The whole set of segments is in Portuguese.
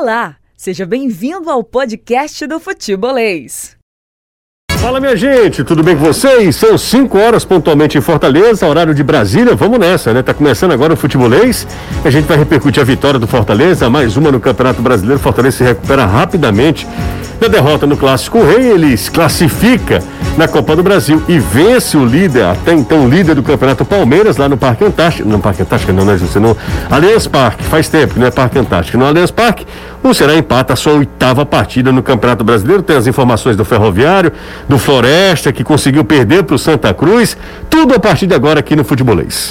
Olá, seja bem-vindo ao podcast do Futebolês. Fala minha gente, tudo bem com vocês? São 5 horas pontualmente em Fortaleza, horário de Brasília. Vamos nessa, né? Tá começando agora o futebolês. A gente vai repercutir a vitória do Fortaleza, mais uma no Campeonato Brasileiro. Fortaleza se recupera rapidamente na derrota no Clássico Rei. Ele se classifica na Copa do Brasil e vence o líder, até então líder do Campeonato Palmeiras, lá no Parque Antártico. Não, Parque Antártico não, né? No Allianz Parque, faz tempo que não é Parque Antártico. No Allianz Parque, o Ceará empata a sua oitava partida no Campeonato Brasileiro. Tem as informações do Ferroviário, do Floresta, que conseguiu perder para o Santa Cruz. Tudo a partir de agora aqui no Futebolês.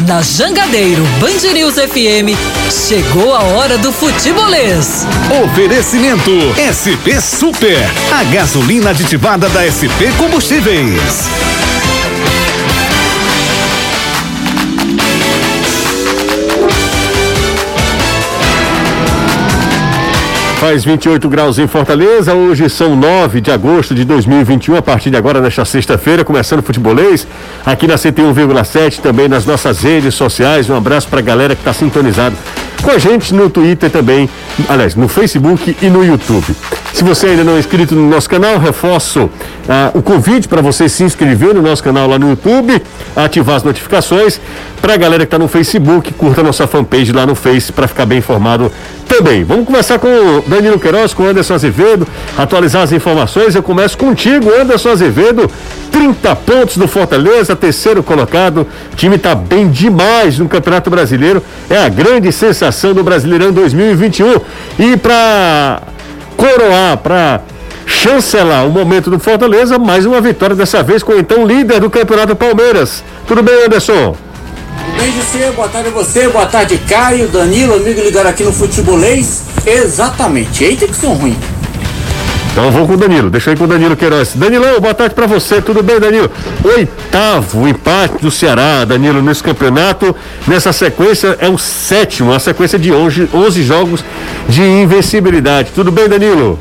Na Jangadeiro Band News FM, chegou a hora do futebolês. Oferecimento SP Super, a gasolina aditivada da SP Combustíveis. Faz 28 graus em Fortaleza. Hoje são 9 de agosto de 2021. A partir de agora, nesta sexta-feira, começando o futebolês aqui na 101,7, também nas nossas redes sociais. Um abraço para a galera que está sintonizado com a gente no Twitter também, aliás, no Facebook e no YouTube. Se você ainda não é inscrito no nosso canal, reforço ah, o convite para você se inscrever no nosso canal lá no YouTube, ativar as notificações. Para a galera que está no Facebook, curta nossa fanpage lá no Face para ficar bem informado também. Vamos começar com o Danilo Queiroz, com o Anderson Azevedo, atualizar as informações. Eu começo contigo, Anderson Azevedo. 30 pontos do Fortaleza, terceiro colocado. O time está bem demais no Campeonato Brasileiro. É a grande sensação do Brasileirão 2021. E para coroar, para chancelar o momento do Fortaleza, mais uma vitória dessa vez com o então líder do Campeonato Palmeiras. Tudo bem, Anderson? Bem, José? Boa tarde a você, boa tarde, Caio, Danilo, amigo ligado aqui no Futebolês. Exatamente, eita que são ruim. Então vou com o Danilo, deixa aí com o Danilo Queiroz. Danilão, boa tarde para você, tudo bem, Danilo? Oitavo empate do Ceará, Danilo, nesse campeonato. Nessa sequência é o sétimo, a sequência de 11, 11 jogos de invencibilidade. Tudo bem, Danilo?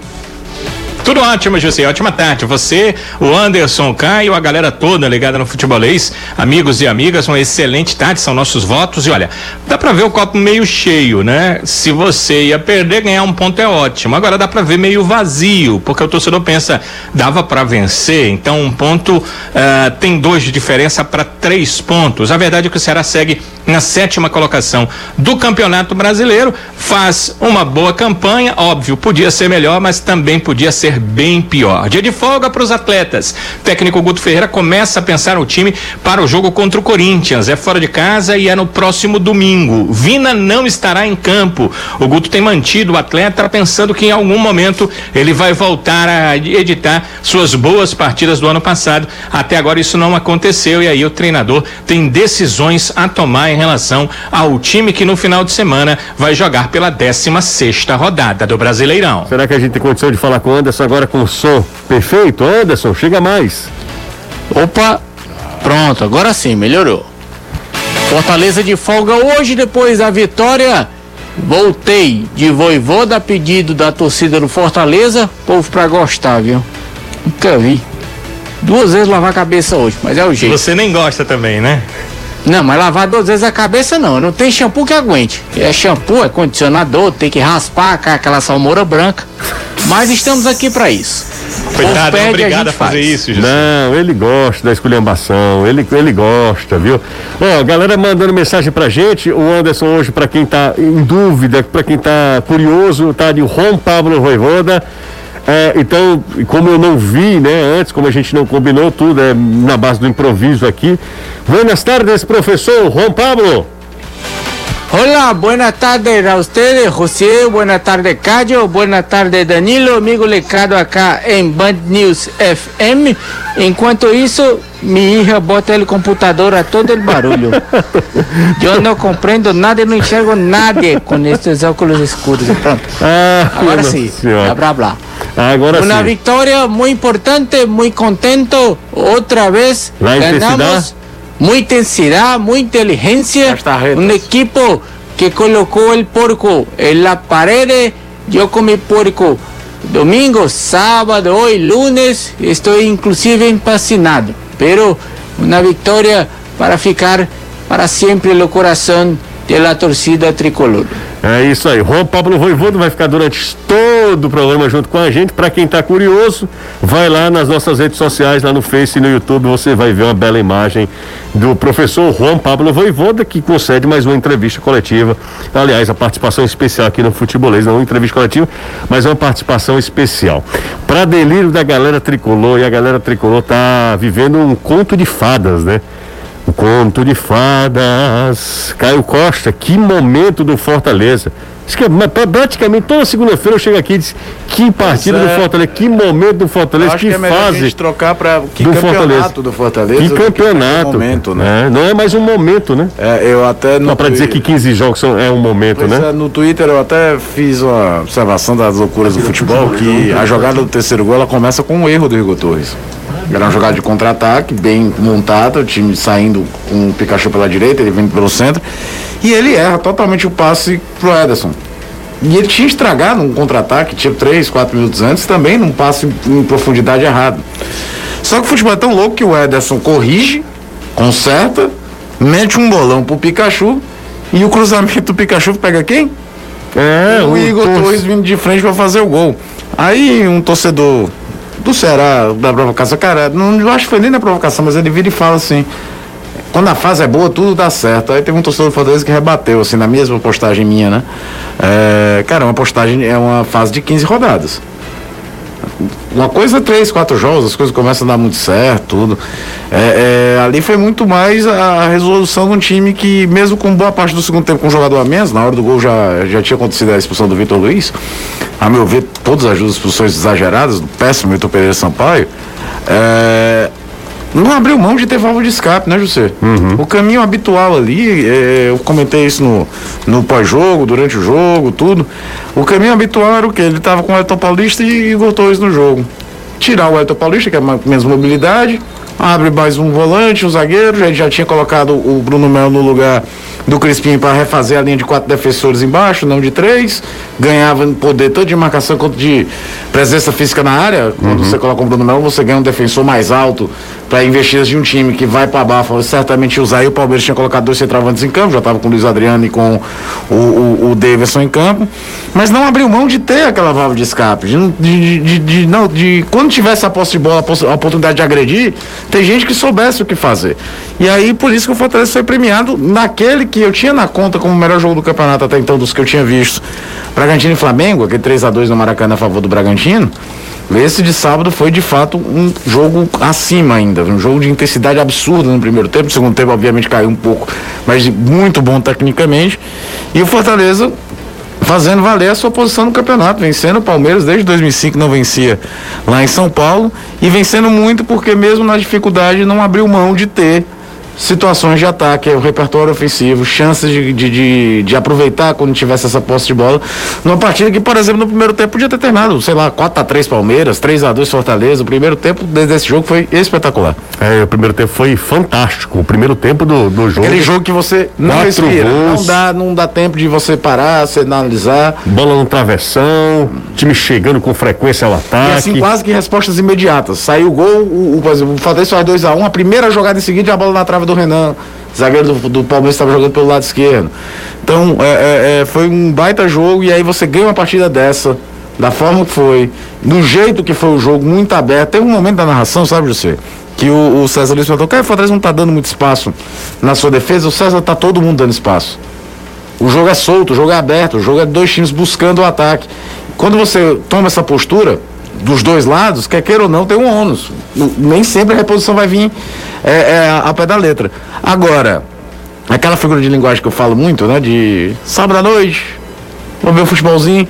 Tudo ótimo, José. Ótima tarde. Você, o Anderson, o Caio, a galera toda ligada no futebolês, amigos e amigas, uma excelente tarde, são nossos votos. E olha, dá pra ver o copo meio cheio, né? Se você ia perder, ganhar um ponto é ótimo. Agora dá pra ver meio vazio, porque o torcedor pensa, dava para vencer, então um ponto uh, tem dois de diferença para três pontos. A verdade é que o Ceará segue na sétima colocação do Campeonato Brasileiro, faz uma boa campanha, óbvio, podia ser melhor, mas também podia ser bem pior. Dia de folga para os atletas. O técnico Guto Ferreira começa a pensar no time para o jogo contra o Corinthians. É fora de casa e é no próximo domingo. Vina não estará em campo. O Guto tem mantido o atleta pensando que em algum momento ele vai voltar a editar suas boas partidas do ano passado. Até agora isso não aconteceu e aí o treinador tem decisões a tomar em relação ao time que no final de semana vai jogar pela 16 sexta rodada do Brasileirão. Será que a gente tem condição de falar com o Anderson agora com o som perfeito? Anderson, chega mais. Opa, pronto, agora sim, melhorou. Fortaleza de folga hoje, depois da vitória. Voltei de voivoda a pedido da torcida do Fortaleza. Povo pra gostar, viu? Nunca vi. Duas vezes lavar a cabeça hoje, mas é o jeito. Você nem gosta também, né? Não, mas lavar duas vezes a cabeça não. Não tem shampoo que aguente. É shampoo, é condicionador, tem que raspar aquela salmoura branca. Mas estamos aqui para isso. Coitado, é obrigado a, a fazer faz. isso, José. Não, ele gosta da esculhambação, ele, ele gosta, viu? Ó, galera mandando mensagem pra gente, o Anderson hoje, pra quem tá em dúvida, pra quem tá curioso, tá de Juan Pablo Roivoda. É, então, como eu não vi, né, antes, como a gente não combinou tudo, é na base do improviso aqui. Buenas tardes, professor Juan Pablo. Hola, buenas tardes a ustedes, José, buenas tardes, Cayo, buenas tardes, Danilo, amigo lecado acá en Band News FM. Enquanto isso, minha hija bota o computador a todo o barulho. Eu não compreendo nada e não enxergo nada com esses óculos escuros. Pronto. Ah, Agora sim, blá blá blá. Agora Uma vitória muito importante, muito contento. Outra vez ganhamos muita intensidade, muita inteligência. Um equipo que colocou o porco em la parede. Eu comi porco domingo, sábado, hoje lunes. Estou inclusive empacinado. Pero uma vitória para ficar para sempre no coração de la torcida tricolor. É isso aí. Juan Pablo Voivodo vai ficar durante todo o programa junto com a gente. Para quem está curioso, vai lá nas nossas redes sociais, lá no Face e no YouTube, você vai ver uma bela imagem do professor Juan Pablo Voivoda, que concede mais uma entrevista coletiva. Aliás, a participação especial aqui no Futebolês, não uma entrevista coletiva, mas uma participação especial. Para delírio da galera tricolor, e a galera tricolor tá vivendo um conto de fadas, né? O conto de fadas. Caio Costa, que momento do Fortaleza. Mas, praticamente toda segunda-feira eu chego aqui e diz que partida é. do Fortaleza, que momento do Fortaleza, que, que é melhor a fase gente trocar para que do campeonato Fortaleza. do Fortaleza. Que do que campeonato. momento, né? É, não é mais um momento, né? É, eu até Não, para dizer que 15 jogos são, é um momento, Pois né? é, no Twitter eu até fiz uma observação das loucuras do futebol, que a jogada do terceiro gol ela começa com um erro do Igor Torres. Era uma jogada de contra-ataque, bem montada, o time saindo com o Pikachu pela direita, ele vindo pelo centro, e ele erra totalmente o passe pro Ederson. E ele tinha estragado um contra-ataque, tipo 3, 4 minutos antes, também num passe em, profundidade errado. Só que o futebol é tão louco que o Ederson corrige, conserta, mete um bolão pro Pikachu e o cruzamento do Pikachu pega quem? É, o Igor Torres. Torres vindo de frente para fazer o gol. Aí um torcedor do Ceará, da provocação, cara, não acho que foi nem na provocação, mas ele vira e fala assim. Quando a fase é boa, tudo dá certo. Aí teve um torcedor do Fortaleza que rebateu, assim, na mesma postagem minha, né? É, cara, uma postagem é uma fase de 15 rodadas. Uma coisa é três, quatro jogos, as coisas começam a dar muito certo, tudo. É, é, ali foi muito mais a resolução de um time que, mesmo com boa parte do segundo tempo com um jogador a menos, na hora do gol já, já tinha acontecido a expulsão do Vitor Luiz. A meu ver, todas as expulsões exageradas, do péssimo Vitor Pereira Sampaio. É, não abriu mão de ter válvula de escape, né, José? O caminho habitual ali, é, eu comentei isso no, no pós-jogo, durante o jogo, tudo. O caminho habitual era o quê? Ele estava com o Elton Paulista e Igor Torres no jogo. Tirar o Elton Paulista, que é ma- menos mobilidade, abre mais um volante, um zagueiro, já, já tinha colocado o Bruno Melo no lugar do Crispim para refazer a linha de quatro defensores embaixo, não de três. Ganhava poder tanto de marcação quanto de presença física na área. Quando você coloca o Bruno Melo, você ganha um defensor mais alto para investidas de um time que vai para baixo, certamente usar. E o Palmeiras tinha colocado dois centroavantes em campo, já estava com o Luiz Adriano e com o, o, o Davidson em campo. Mas não abriu mão de ter aquela válvula de escape. De, de, de, de- não, de quando tivesse a posse de bola, a oportunidade de agredir, tem gente que soubesse o que fazer. E aí, por isso que o Fortaleza foi premiado naquele que eu tinha na conta como o melhor jogo do campeonato até então, dos que eu tinha visto. Bragantino e Flamengo, aquele 3 a 2 no Maracanã a favor do Bragantino. Esse de sábado foi de fato um jogo acima ainda, um jogo de intensidade absurda no primeiro tempo, no segundo tempo obviamente caiu um pouco, mas muito bom tecnicamente. E o Fortaleza fazendo valer a sua posição no campeonato, vencendo o Palmeiras desde 2005 não vencia lá em São Paulo e vencendo muito porque mesmo na dificuldade não abriu mão de ter situações de ataque, o repertório ofensivo, chances de, de, de, de aproveitar quando tivesse essa posse de bola. Numa partida que, por exemplo, no primeiro tempo podia ter terminado, sei lá, 4x3 Palmeiras, 3x2 Fortaleza. O primeiro tempo desse jogo foi espetacular. É, o primeiro tempo foi fantástico. O primeiro tempo do, do jogo. Aquele jogo que você não respira, gols. não dá, não dá tempo de você parar, você analisar. Bola no travessão, time chegando com frequência ao E ataque. assim, quase que respostas imediatas. Saiu o gol, o, o, o Fortaleza faz 2x1, a primeira jogada em seguida a bola na trave do Renan. Zagueiro do, do Palmeiras estava jogando pelo lado esquerdo. Então, é, é, é, foi um baita jogo e aí você ganha uma partida dessa, da forma que foi, do jeito que foi o jogo, muito aberto. Teve um momento da narração, sabe, José? Que o, o César Luiz falou, cara, o Fortaleza não tá dando muito espaço na sua defesa, o César tá todo mundo dando espaço. O jogo é solto, o jogo é aberto, o jogo é dois times buscando o ataque. Quando você toma essa postura dos dois lados, quer queira ou não, tem um ônus. Nem sempre a reposição vai vir é, é, a pé da letra. Agora, aquela figura de linguagem que eu falo muito, né? De sábado à noite, vamos ver um futebolzinho.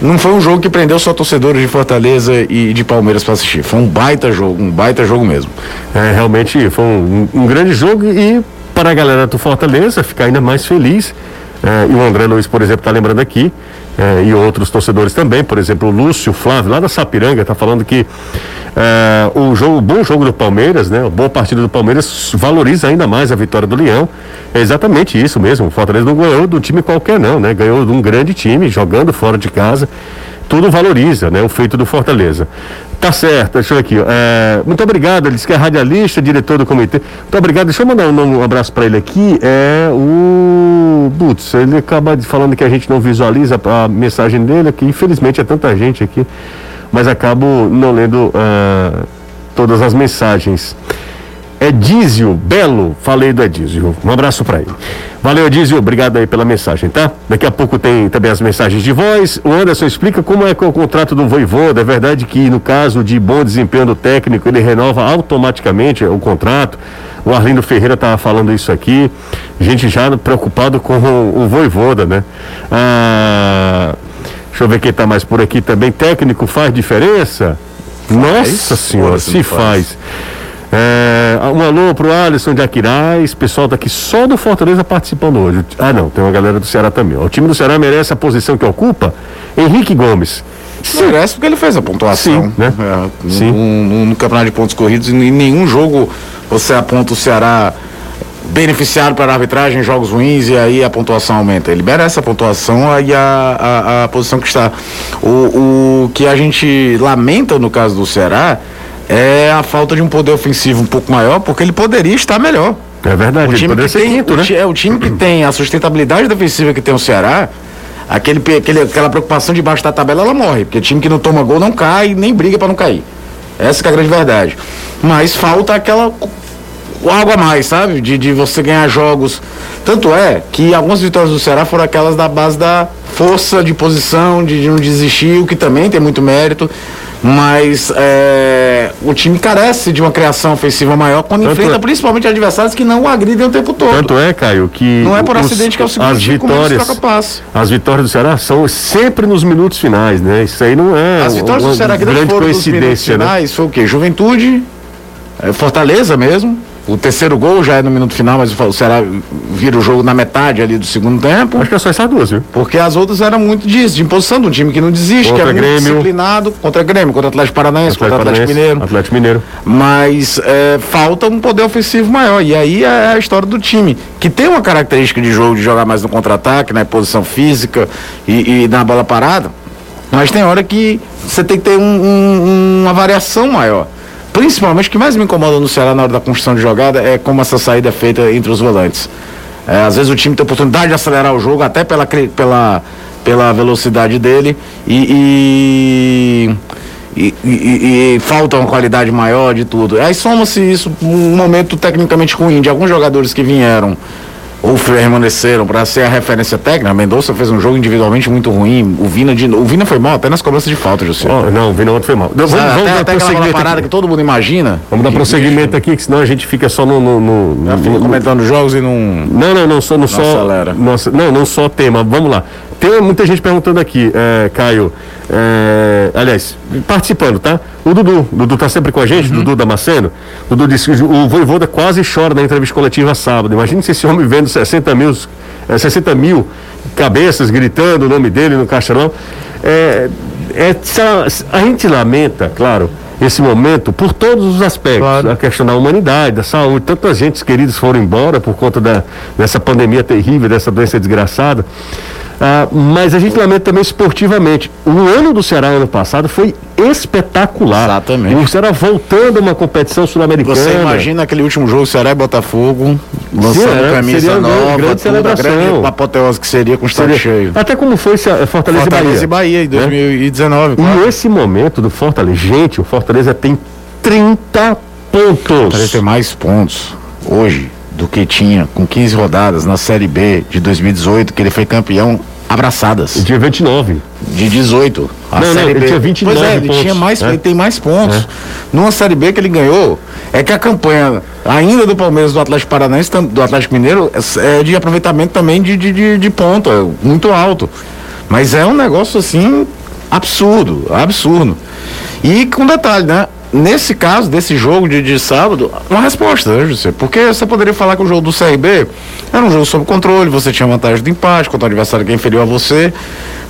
Não foi um jogo que prendeu só torcedores de Fortaleza e de Palmeiras para assistir. Foi um baita jogo, um baita jogo mesmo. É, realmente foi um, um grande jogo e para a galera do Fortaleza ficar ainda mais feliz. É, e o André Luiz, por exemplo, está lembrando aqui, é, e outros torcedores também, por exemplo, o Lúcio Flávio, lá da Sapiranga, está falando que é, o, jogo, o bom jogo do Palmeiras, né? A boa partida do Palmeiras valoriza ainda mais a vitória do Leão. É exatamente isso mesmo. O Fortaleza não ganhou do time qualquer, não, né? Ganhou de um grande time, jogando fora de casa tudo valoriza, né, o feito do Fortaleza. Tá certo, deixa eu ver aqui. É, muito obrigado, ele disse que é radialista, diretor do comitê. Muito obrigado. Deixa eu mandar um, um abraço para ele aqui. É o. Putz, ele acaba falando que a gente não visualiza a mensagem dele aqui. Infelizmente é tanta gente aqui, mas acabo não lendo ah, todas as mensagens. Edísio Belo, falei do Edísio. Um abraço para ele. Valeu, Edísio, obrigado aí pela mensagem, tá? Daqui a pouco tem também as mensagens de voz. O Anderson explica como é que é o contrato do Voivoda. É verdade que no caso de bom desempenho do técnico, ele renova automaticamente o contrato. O Arlindo Ferreira estava falando isso aqui. Gente já preocupado com o, o Voivoda, né? Ah, deixa eu ver quem está mais por aqui também. Técnico faz diferença? Nossa senhora, Ora, se não faz. É, um alô pro Alisson de Aquiraz, pessoal daqui só do Fortaleza participando hoje. Ah, não, tem uma galera do Ceará também. O time do Ceará merece a posição que ocupa. Henrique Gomes. Sim, Merece porque ele fez a pontuação. Sim, né? É, Sim. No, campeonato de pontos corridos, em nenhum jogo você aponta o Ceará beneficiado para a arbitragem em jogos ruins e aí a pontuação aumenta. Ele merece a pontuação e a, a, a posição que está. O, o que a gente lamenta no caso do Ceará é a falta de um poder ofensivo um pouco maior, porque ele poderia estar melhor. é verdade. O time, que tem, quinto, né? é o time que tem a sustentabilidade defensiva que tem o Ceará, aquele, aquele, aquela preocupação de baixo da tabela, ela morre. Porque time que não toma gol não cai, nem briga para não cair. Essa que é a grande verdade. Mas falta aquela algo a mais, sabe? De, de você ganhar jogos. Tanto é que algumas vitórias do Ceará foram aquelas da base da força de posição, de, de não desistir, o que também tem muito mérito. Mas é, o time carece de uma criação ofensiva maior quando Tanto enfrenta é- principalmente adversários que não o agridem o tempo todo. Tanto é, Caio, que. Não é por os- acidente que é o segundo as vitórias, troca passe. As vitórias do Ceará são sempre nos minutos finais, né? Isso aí não é As vitórias uma do Ceará que grande foram nos minutos coincidência, né? finais foi o quê? Juventude, é, Fortaleza mesmo. O terceiro gol já é no minuto final, mas o Ceará vira o jogo na metade ali do segundo tempo. Acho que é só essas duas, viu? Porque as outras eram muito disso, de imposição de um time que não desiste, Contra que é muito Grêmio. disciplinado, contra Grêmio, contra Atlético Paranaense, contra Atlético Paranaense, Mineiro. Atlético Mineiro. Mas é, falta um poder ofensivo maior. E aí é a história do time, que tem uma característica de jogo de jogar mais no contra-ataque, na posição física e, e na bola parada. Mas tem hora que você tem que ter um- um- uma variação maior. Principalmente o que mais me incomoda no Ceará na hora da construção de jogada é como essa saída é feita entre os volantes. É, às vezes o time tem oportunidade de acelerar o jogo, até pela, pela, pela velocidade dele, e, e, e, e- e falta uma qualidade maior de tudo. Aí soma-se isso um momento tecnicamente ruim de alguns jogadores que vieram ou permaneceram para ser a referência técnica. Mendonça fez um jogo individualmente muito ruim. O Vina, de, o Vina foi mal até nas cobranças de falta, José. Ó, não, o Vina ontem foi mal. Vamos, vamos até, dar prosseguimento parada aqui. que todo mundo imagina. Vamos dar prosseguimento aqui, que senão a gente fica só no. no, no, no- comentando jogos e não. Não, não, não só, não só, acelera. nossa, não, não só tema. Vamos lá. Tem muita gente perguntando aqui, é, Caio. é, aliás, participando, tá? O Dudu, o Dudu tá sempre com a gente, Uhum. Dudu Damasceno. Dudu disse que o Voivoda quase chora na entrevista coletiva sábado. Imagine se esse homem vendo 60 mil, é, 60 mil cabeças gritando o nome dele no caixão. É, é, a gente lamenta, claro, esse momento por todos os aspectos. A questão da humanidade, da saúde. Tantas gente queridos foram embora por conta da, dessa pandemia terrível, dessa doença desgraçada. Ah, mas a gente lamenta também esportivamente. O ano do Ceará ano passado foi espetacular. Exatamente. O Ceará voltando a uma competição sul-americana. Você imagina aquele último jogo, Ceará e Botafogo, lançando é, camisa nova, grande tudo, a celebração. grande apoteose que seria com o estádio cheio. Até como foi Fortaleza, Fortaleza e e Bahia. Bahia em 2019. claro. E esse momento do Fortaleza, gente, o Fortaleza tem 30 pontos. Fortaleza tem mais pontos hoje do que tinha com 15 rodadas na Série B de 2018, que ele foi campeão abraçadas. Dia 29. De 18. A Não, não, Série ele B. tinha 29 Pois é, ele pontos, tinha mais, né? ele tem mais pontos. Numa Série B que ele ganhou, é que a campanha ainda do Palmeiras do Atlético Paranaense, do Atlético Mineiro, é de aproveitamento também de, de, de, de ponta, muito alto. Mas é um negócio assim absurdo, absurdo. E com detalhe, né? Nesse caso, desse jogo de, de sábado, uma resposta, né, José? Porque você poderia falar que o jogo do CRB era um jogo sob controle, você tinha vantagem do empate contra o adversário que é inferior a você.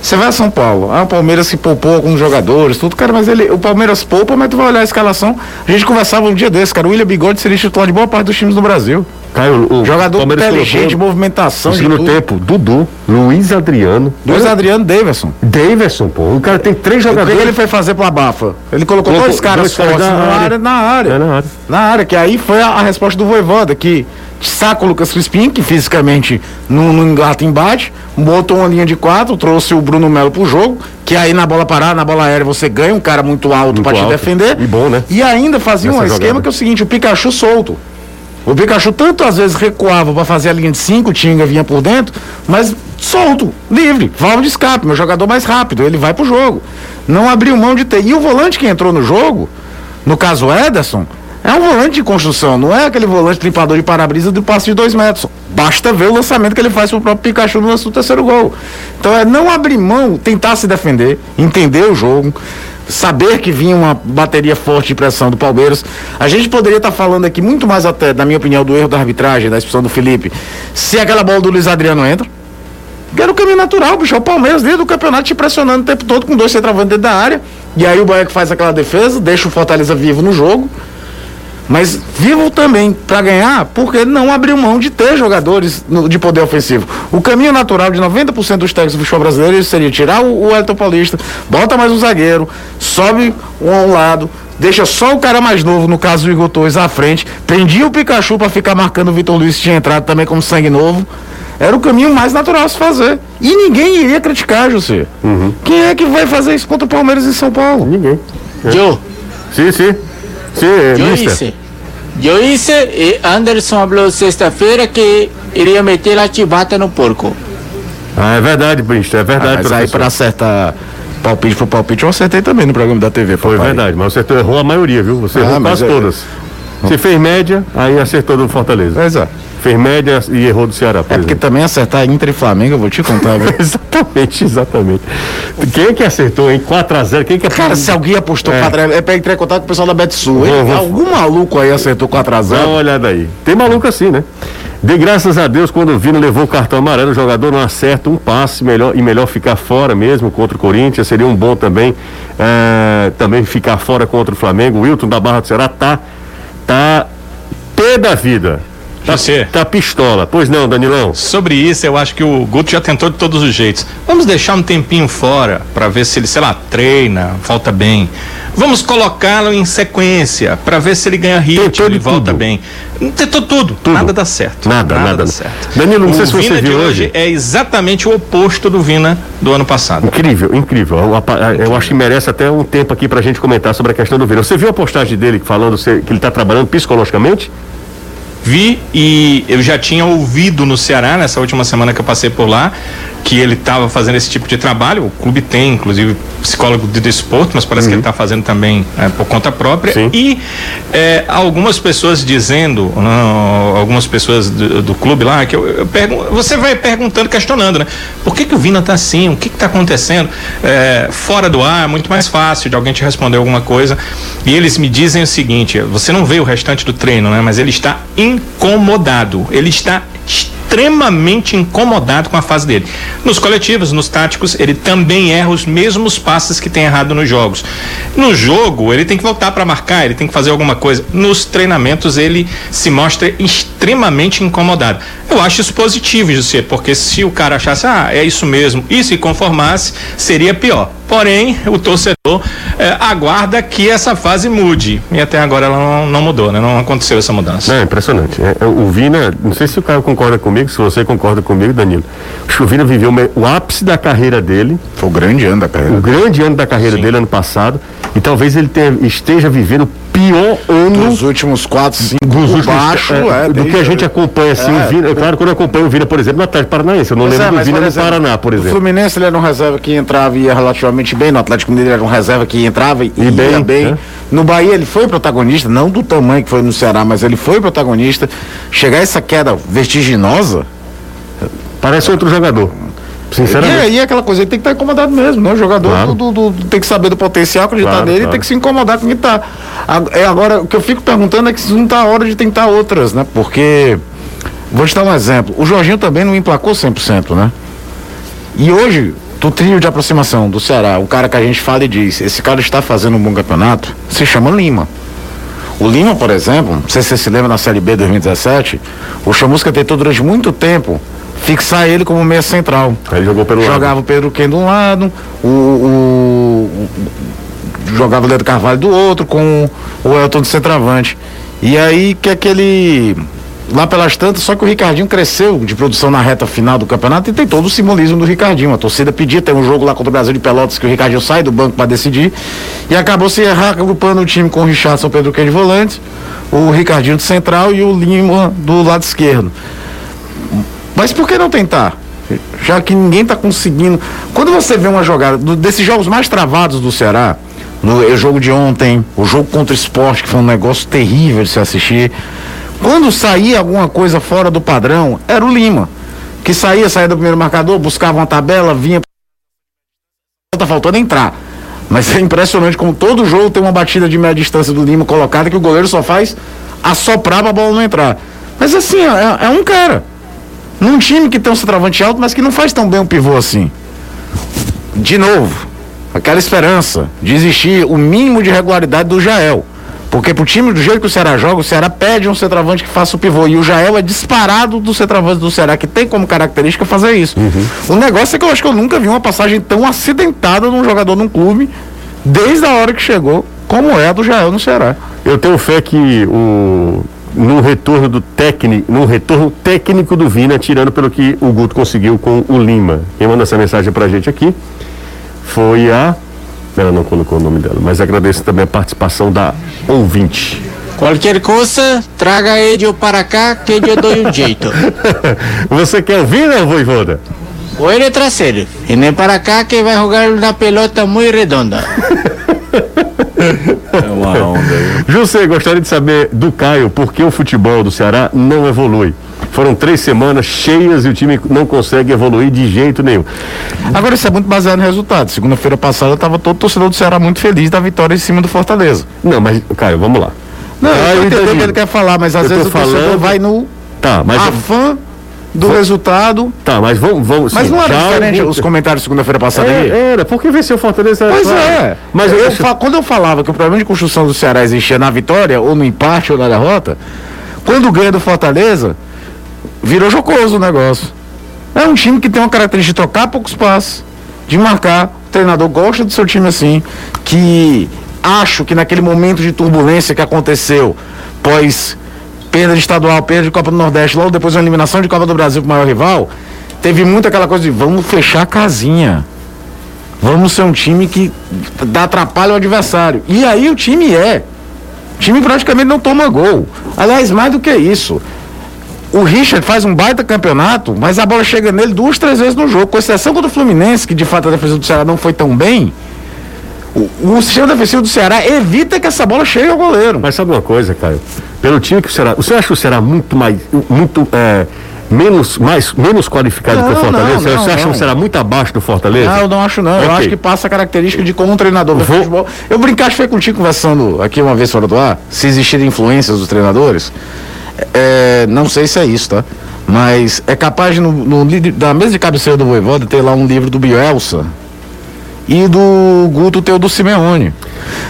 Você vai a São Paulo, ah, o Palmeiras se poupou alguns jogadores, tudo, cara, mas ele, o Palmeiras poupa, mas tu vai olhar a escalação. A gente conversava um dia desse, cara, o William Bigode seria titular de boa parte dos times do Brasil. Caio, o Jogador Palmeiras inteligente, colocou movimentação No segundo tempo, Dudu, Luiz Adriano, Luiz Adriano Davidson. Daverson, pô. O cara tem três O que jogadores. ele foi fazer pro Abafa? Ele colocou Colocou dois caras fortes na na área. na área. É, na área. Na área, que aí foi a, a resposta do Voivoda, que saca o Lucas Crispim, que fisicamente não, não engata embate, botou uma linha de quatro, trouxe o Bruno Melo pro jogo, que aí na bola parada, na bola aérea, você ganha um cara muito alto pra te defender. E bom, né? E ainda fazia um Nessa esquema jogada. que é o seguinte, o Pikachu solto. O Pikachu tanto às vezes recuava pra fazer a linha de cinco, o Tinga vinha por dentro, mas solto, livre, válvula de escape, meu jogador mais rápido, ele vai pro jogo. Não abriu mão de ter. E o volante que entrou no jogo, no caso Ederson, é um volante de construção, não é aquele volante limpador de para-brisa do passe de dois metros. Basta ver o lançamento que ele faz pro próprio Pikachu no do terceiro gol. Então é não abrir mão, tentar se defender, entender o jogo, saber que vinha uma bateria forte de pressão do Palmeiras. A gente poderia estar falando aqui muito mais até, na minha opinião, do erro da arbitragem, da expulsão do Felipe, se aquela bola do Luiz Adriano entra. Era o caminho natural, bicho. É o Palmeiras desde o campeonato te pressionando o tempo todo com dois centroavantes dentro da área. E aí o Boeck faz aquela defesa, deixa o Fortaleza vivo no jogo. Mas vivo também para ganhar, porque não abriu mão de ter jogadores no- de poder ofensivo. O caminho natural de 90% dos técnicos do futebol brasileiro seria tirar o, o Elton Paulista, bota mais um zagueiro, sobe um a um lado, deixa só o cara mais novo, no caso o Igor Torres, à frente, prendia o Pikachu para ficar marcando o Vitor Luiz que tinha entrado também como sangue novo. Era o caminho mais natural a se fazer. E ninguém iria criticar, José. Quem é que vai fazer isso contra o Palmeiras em São Paulo? Ninguém. Yo, Sim, sim. Sim, é, Yo hice y Anderson habló sexta-feira que iria meter a chibata no porco. Ah, é verdade, Bristo, é verdade. mas aí professor. para acertar palpite pro palpite, eu acertei também no programa da TV. Foi papai. verdade, mas você errou a maioria, viu? Você Ah, errou mas quase é- todas. Você fez média, aí acertou do Fortaleza. Mas é. Fez média e errou do Ceará, por É porque exemplo. também acertar Inter e Flamengo, eu vou te contar? Exatamente, exatamente. Quem é que acertou, hein? 4x0, quem que é Cara, se alguém apostou É. 4 é pra entrar em contato com o pessoal da Betsul, hein? Vou- Algum maluco aí acertou 4 a Dá 0 uma olhada aí. Tem maluco assim, né? De graças a Deus, quando o Vina levou o cartão amarelo, o jogador não acerta um passe melhor, e melhor ficar fora mesmo contra o Corinthians. Seria um bom também eh, também ficar fora contra o Flamengo. O Wilton da Barra do Ceará tá, tá pé da vida. Tá, José. tá pistola. Pois não, Danilão? Sobre isso, eu acho que o Guto já tentou de todos os jeitos. Vamos deixar um tempinho fora para ver se ele, sei lá, treina, volta bem. Vamos colocá-lo em sequência para ver se ele ganha ritmo Tentou de e volta tudo. bem. Tentou tudo. Nada dá certo. Nada, nada. dá certo. Danilo, não o sei se você Vina de viu hoje hoje. é exatamente o oposto do Vina do ano passado. Incrível, incrível. Eu, apa- eu acho que merece até um tempo aqui pra gente comentar sobre a questão do Vina. Você viu a postagem dele falando que ele tá trabalhando psicologicamente? Vi e eu já tinha ouvido no Ceará, nessa última semana que eu passei por lá, que ele estava fazendo esse tipo de trabalho. O clube tem, inclusive, psicólogo de desporto, mas parece que ele está fazendo também é, por conta própria. Sim. E é, algumas pessoas dizendo, não, algumas pessoas do, do clube lá, que eu, eu pergun- você vai perguntando, questionando, né? Por que, que o Vina tá assim? O que está acontecendo? É, fora do ar, é muito mais fácil de alguém te responder alguma coisa. E eles me dizem o seguinte: você não vê o restante do treino, né? Mas ele está incomodado. Ele está extremamente incomodado com a fase dele. Nos coletivos, nos táticos, ele também erra os mesmos passes que tem errado nos jogos. No jogo, ele tem que voltar para marcar, ele tem que fazer alguma coisa. Nos treinamentos, ele se mostra extremamente incomodado. Eu acho isso positivo, José, porque se o cara achasse, ah, é isso mesmo, e se conformasse, seria pior. Porém, o torcedor eh, aguarda que essa fase mude. E até agora ela não, não mudou, né? Não aconteceu essa mudança. É impressionante. É, é, o Vina, não sei se o cara concorda comigo, se você concorda comigo, Danilo. Acho que o Vina viveu o ápice da carreira dele, Foi o grande ano da carreira. o grande ano da carreira dele ano passado, e talvez ele tenha- esteja vivendo o pior ano Dos últimos 4, 5 dos últimos baixo, é, é, do que a gente acompanha assim, É. o Vina, claro, quando eu acompanho o Vina, por exemplo, no Atlético Paranaense, eu não lembro é, do por no exemplo, Paraná, por O exemplo. Fluminense ele era um reserva que entrava e ia relativamente bem. No Atlético Mineiro era um reserva que entrava e, ia bem, bem. né? No Bahia ele foi protagonista, não do tamanho que foi no Ceará, mas ele foi protagonista. Chegar essa queda vertiginosa. Parece outro jogador. E Sinceramente. aí é aquela coisa, ele tem que estar incomodado mesmo, né? O jogador Claro. do- do- do- tem que saber do potencial, acreditar Claro, nele e claro. tem que se incomodar com quem tá. A- É agora, o que eu fico perguntando é que se não tá a hora de tentar outras, né? Porque, vou te dar um exemplo, o Jorginho também não emplacou 100%, né? E hoje, do trio de aproximação do Ceará, o cara que a gente fala e diz, esse cara está fazendo um bom campeonato, se chama Lima. O Lima, por exemplo, não sei se você se lembra na Série B 2017, o Chamusca tentou durante muito tempo fixar ele como meia central. Aí jogou pelo Jogava lado. o Pedro Ken de um lado, o, o- o- jogava o Leandro Carvalho do outro, com o Elton de centroavante. E aí que aquele. Lá pelas tantas, só que o Ricardinho cresceu de produção na reta final do campeonato e tem todo o simbolismo do Ricardinho. A torcida pedia, tem um jogo lá contra o Brasil de Pelotas que o Ricardinho sai do banco para decidir e acabou se agrupando o time com o Richardson Pedro Ken de volante, o Ricardinho de central e o Lima do lado esquerdo. Mas por que não tentar? Já que ninguém está conseguindo. Quando você vê uma jogada do- desses jogos mais travados do Ceará, no eh, jogo de ontem, o jogo contra o esporte, que foi um negócio terrível de se assistir. Quando saía alguma coisa fora do padrão, era o Lima. Que saía, saía do primeiro marcador, buscava uma tabela, vinha. Tá faltando entrar. Mas é impressionante como todo jogo tem uma batida de média distância do Lima colocada que o goleiro só faz assoprar pra bola não entrar. Mas assim, é, é um cara. Num time que tem um centroavante alto, mas que não faz tão bem um pivô assim. De novo, aquela esperança de existir o mínimo de regularidade do Jael. Porque pro time do jeito que o Ceará joga, o Ceará pede um centroavante que faça o pivô. E o Jael é disparado do centroavante do Ceará, que tem como característica fazer isso. O negócio é que eu acho que eu nunca vi uma passagem tão acidentada de um jogador num clube, desde a hora que chegou, como é a do Jael no Ceará. Eu tenho fé que o no retorno do técnico, no retorno técnico do Vina, tirando pelo que o Guto conseguiu com o Lima. Quem manda essa mensagem pra gente aqui foi a ela não colocou o nome dela, mas agradeço também a participação da ouvinte. Qualquer coisa, traga ele para cá que eu dou um jeito. Você quer ouvir, né, Voivoda? Ou ele traseiro. E nem para cá que vai jogar uma pelota muito redonda. É uma onda aí. José, gostaria de saber do Caio por que o futebol do Ceará não evolui. Foram três semanas cheias e o time não consegue evoluir de jeito nenhum. Agora isso é muito baseado no resultado. Segunda-feira passada estava todo torcedor do Ceará muito feliz da vitória em cima do Fortaleza. Não, mas, Caio, vamos lá. Não, eu Caio tô e entendendo o que ele quer falar, mas às Eu vezes o torcedor falando- vai no Tá, mas, afã do resultado. tá, mas vamos. vamos Mas sim, não era diferente os comentários segunda-feira passada É, aí? era, porque venceu o Fortaleza. Pois claro. é. Mas eu, eu, quando eu falava que o problema de construção do Ceará existia na vitória, ou no empate, ou na derrota, quando ganha do Fortaleza, virou jocoso o negócio. É um time que tem uma característica de trocar poucos passes, de marcar. O treinador gosta do seu time assim, que acho que naquele momento de turbulência que aconteceu, pós perda de estadual, perda de Copa do Nordeste, logo depois uma eliminação de Copa do Brasil pro maior rival, teve muito aquela coisa de vamos fechar a casinha. Vamos ser um time que dá atrapalha o adversário. E aí o time é. O time praticamente não toma gol. Aliás, mais do que isso. O Richard faz um baita campeonato, mas a bola chega nele duas, três vezes no jogo. Com exceção contra o Fluminense, que de fato a defesa do Ceará não foi tão bem. O, o sistema defensivo do Ceará evita que essa bola chegue ao goleiro. Mas sabe uma coisa, Caio? Pelo time que o Ceará. Você acha o Ceará muito mais. Muito. é, menos, mais, menos qualificado que o Não, Fortaleza? não, não, Você acha não. o Ceará muito abaixo do Fortaleza? Não, eu não acho não. Eu Ok. acho que passa a característica de como um treinador vê Vou- futebol. Eu brincar, foi contigo conversando aqui uma vez fora do ar, se existirem influências dos treinadores. É, não sei se é isso, tá? Mas é capaz no, no da mesa de cabeceira do Voivoda ter lá um livro do Bielsa e do Guto ter o do Simeone.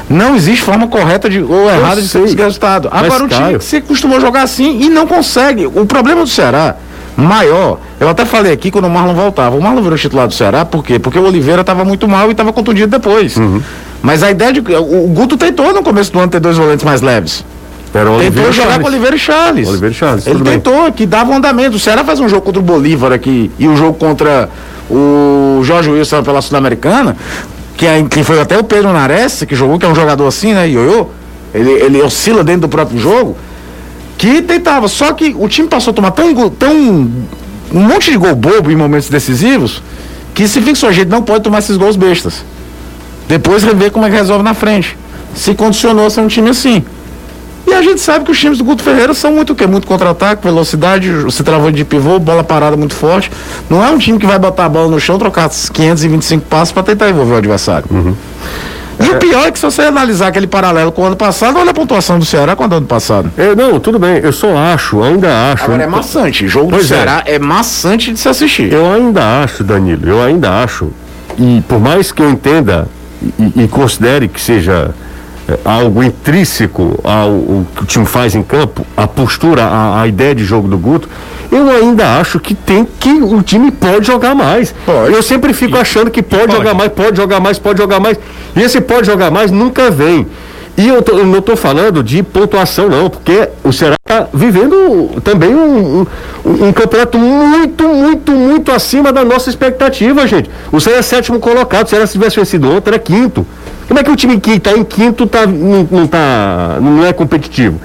Não existe forma correta de, ou errada de conseguir resultado. Agora o time que se costumou jogar assim e não consegue. O problema do Ceará maior, eu até falei aqui quando o Marlon voltava. O Marlon virou titular do Ceará, por quê? Porque o Oliveira estava muito mal e estava contundido depois. Uhum. Mas a ideia de. O, o Guto tentou no começo do ano ter dois volantes mais leves. Tentou Oliveira jogar Charles. com Oliveira e Charles. Oliveira e Charles, Ele bem. tentou, que dava um andamento. O Ceará faz um jogo contra o Bolívar aqui e o jogo contra o Jorge Wilson pela Sul-Americana, que, é- que foi até o Pedro Nares, que jogou, que é um jogador assim, né? Ioiô. Ele, ele oscila dentro do próprio jogo. Que tentava. Só que o time passou a tomar tão, tão um monte de gol bobo em momentos decisivos que se fica sua gente não pode tomar esses gols bestas. Depois rever como é que resolve na frente. Se condicionou a ser um time assim. E a gente sabe que os times do Guto Ferreira são muito o quê? Muito contra-ataque, velocidade, se travou de pivô, bola parada muito forte. Não é um time que vai botar a bola no chão, trocar 525 passos para tentar envolver o adversário. E o pior é que se você analisar aquele paralelo com o ano passado, olha a pontuação do Ceará com do ano passado. É, não, tudo bem, eu só acho, ainda acho. Agora é maçante. Jogo Pois do é. Ceará é. maçante de se assistir. Eu ainda acho, Danilo, eu ainda acho, e por mais que eu entenda e, e considere que seja é, algo intrínseco ao, que o time faz em campo, a postura, a, a ideia de jogo do Guto, eu ainda acho que tem que o time pode jogar mais. Pode. Eu sempre fico achando que pode, pode. jogar mais, pode jogar mais, pode jogar mais. E esse pode jogar mais nunca vem. E eu, tô- eu não estou falando de pontuação, não, porque o Ceará está vivendo também um, um, um campeonato muito, muito, muito acima da nossa expectativa, gente. O Ceará é sétimo colocado, o Ceará se tivesse vencido ontem era quinto. Como é que o time que está em quinto tá, não, não, tá, não é competitivo?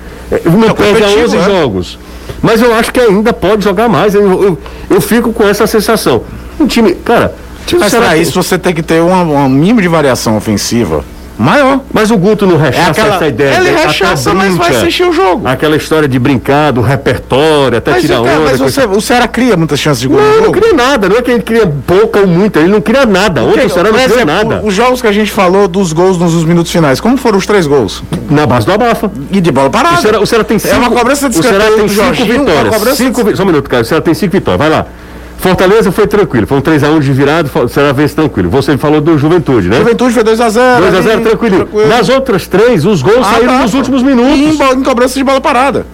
Não perde a competitivo, 11 é. jogos. Mas eu acho que ainda pode jogar mais. Eu, eu, eu fico com essa sensação. Um time, cara. Mas pra isso você tem que ter um mínimo de variação ofensiva maior. Mas o Guto não É rechaça aquela, essa ideia. ele né? Rechaça, mas vai brinca. assistir o jogo. Aquela história de brincar, do repertório, até Mas, tirar cara, onda. mas o Ceará cria muitas chances de gol Não, não cria nada. Não é que ele cria pouca ou muita. Ele não cria nada. Ontem o Ceará não exemplo, nada. Os jogos que a gente falou dos gols nos minutos finais, como foram os três gols? Na base do abafa. E de bola parada. O Ceará, o Ceará tem cinco. É uma cobrança de O Ceará tem cinco Jorginho, uma vitórias. Cinco, vi- Só um minuto, cara. O Ceará tem cinco vitórias. Vai lá. Fortaleza foi tranquilo. Foi um 3x1 de virado. Ceará vence tranquilo. Você falou do Juventude, né? Juventude foi 2x0. 2x0 tranquilo. Nas outras três, os gols Ah, saíram tá, nos pô. últimos E em, minutos. em cobrança de bola parada.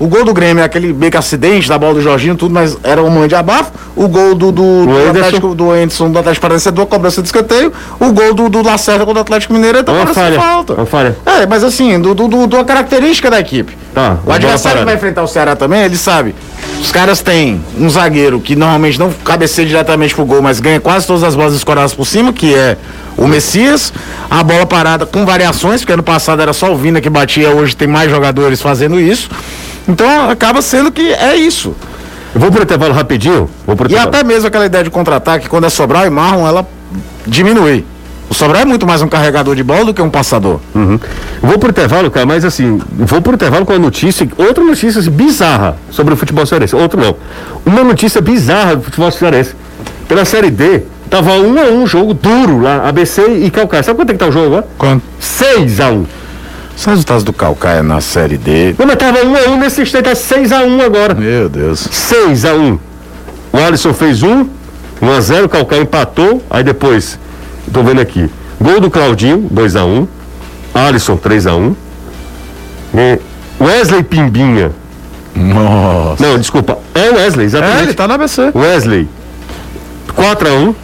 O gol do Grêmio é aquele meio que acidente da bola do Jorginho, tudo, mas era um momento de abafo. O gol do, do, do. Atlético do Anderson do Atlético Paranaense é cobrança de escanteio. O gol do, do Lacerda contra o Atlético Mineiro é É uma falha. falta. Uma falha. É, mas assim, do, do, do, característica da equipe. Tá, O adversário que vai enfrentar o Ceará também, ele sabe. Os caras têm um zagueiro que normalmente não cabeceia diretamente pro gol, mas ganha quase todas as bolas escoradas por cima, que é o Messias. A bola parada com variações, porque ano passado era só o Vina que batia, hoje tem mais jogadores fazendo isso. Então acaba sendo que é isso. Eu vou pro intervalo rapidinho. Vou pro E intervalo. até mesmo aquela ideia de contra-ataque, quando é Sobral e Marlon, ela diminui. O Sobral é muito mais um carregador de bola do que um passador. Uhum. Vou pro intervalo, cara, mas assim, vou pro intervalo com a notícia, outra notícia assim, bizarra sobre o futebol cearense. Outro não. Uma notícia bizarra do futebol cearense. Pela Série D, tava um a um jogo duro lá, ABC e Calcaia. Sabe quanto é que tá o jogo? Quanto? 6 a 1 Os resultados do Calcaia na Série D. Não, mas tava um a um nesse instante, tá 6 a 1 agora. Meu Deus. 6 a 1 O Alisson fez um, 1 a 0 o Calcaia empatou, aí depois, tô vendo aqui, gol do Claudinho, 2 a 1 Alisson, 3 a 1 E Wesley Pimbinha, Nossa. não, desculpa, é Wesley, É, exatamente. ele tá no ABC. Wesley, 4 a 1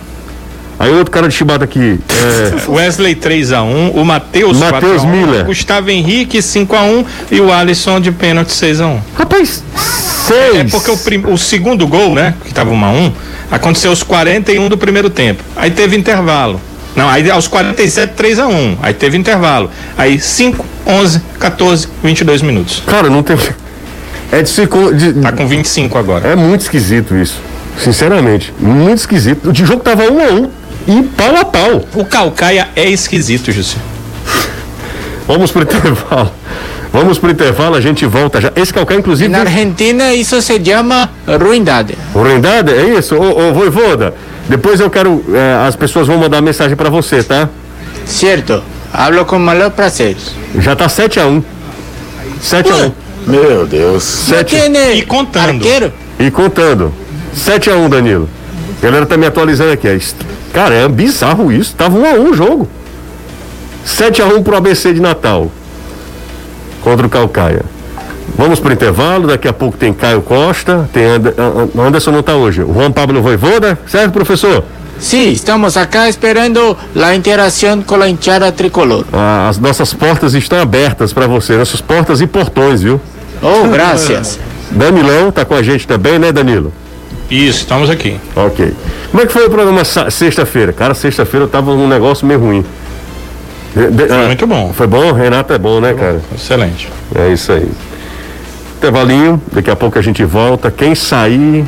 Aí outro cara de chibata aqui, é, Wesley 3x1, o Matheus Matheus 4x1, Miller. Gustavo Henrique 5x1 e o Alisson de pênalti 6x1. rapaz, 6. É porque o, prim- o segundo gol, né, que tava 1 a 1 aconteceu aos 41 do primeiro tempo. Aí teve intervalo. Não, aí aos 47, 3 a 1 Aí teve intervalo. Aí 5, 11, 14, 22 minutos. Cara, não tem. É de, de, Tá com 25 agora. É muito esquisito isso. Sinceramente, muito esquisito. O jogo tava um a um e pau a pau. O Calcaia é esquisito, José. Vamos pro intervalo. Vamos pro intervalo, a gente volta já. Esse calcá, inclusive. Na Argentina isso se chama ruindade. O Rendade, é isso? Ô, ô Voivoda, depois eu quero. é, as pessoas vão mandar mensagem pra você, tá? Certo. Hablo com maior prazer. Já tá 7 a 1 7 a 1 Meu Deus. Sete. E contando. Arqueiro? E contando. 7 a 1 Danilo. A galera tá me atualizando aqui. é Cara, é bizarro isso. Tava 1 a 1 o jogo. 7 a 1 pro ABC de Natal. Contra o Calcaia. Vamos pro intervalo, daqui a pouco tem Caio Costa, tem And- An- Anderson não tá hoje. O Juan Pablo Voivoda, certo, professor? Sim, estamos acá esperando a interação com a hinchada tricolor. Ah, as nossas portas estão abertas para você, nossas portas e portões, viu? Oh, graças. Danilão tá com a gente também, né, Danilo? Isso, estamos aqui. Ok. Como é que foi o programa sexta-feira? Cara, sexta-feira eu tava num negócio meio ruim. De- de- ah, muito bom. Foi bom? Renato é bom, né, cara? Excelente. É isso aí. Intervalinho, daqui a pouco a gente volta. Quem sair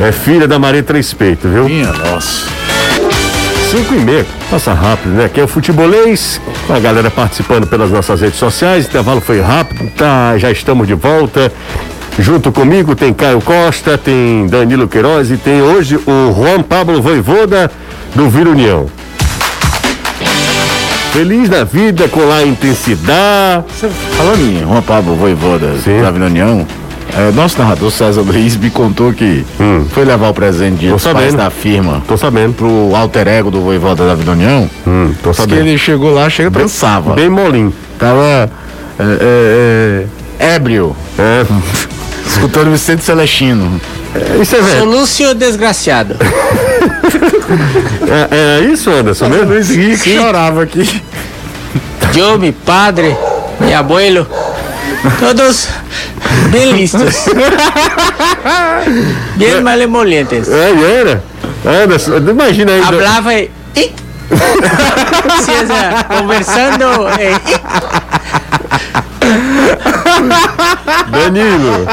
é filha da Maria Três Peitos, viu? Minha nossa. 5 e meia. Passa rápido, né? Aqui é o Futebolês, com a galera participando pelas nossas redes sociais. O intervalo foi rápido, tá? Já estamos de volta. Junto comigo tem Caio Costa, tem Danilo Queiroz e tem hoje o Juan Pablo Voivoda do Vila União. Feliz da vida com a intensidade. Falando em Juan Pablo Voivoda Sim. da Vila União, É, nosso narrador César Luiz me contou que Hum. foi levar o presente de pais sabendo. da firma Tô sabendo. pro alter ego do Voivoda da Vida União. Hum, tô Diz que sabendo. ele chegou lá, chega dançava. Bem molinho. Tava é, é, é, ébrio, É, escutando Vicente Celestino. isso é velho. Solúcio desgraciado. É, é isso, Anderson, mesmo? Luiz Henrique chorava aqui. Meu padre, meu abuelo, todos bem listos. Bien malemolentes. É, e era. Anderson, imagina aí. Hablava e... e- conversando. y- Danilo.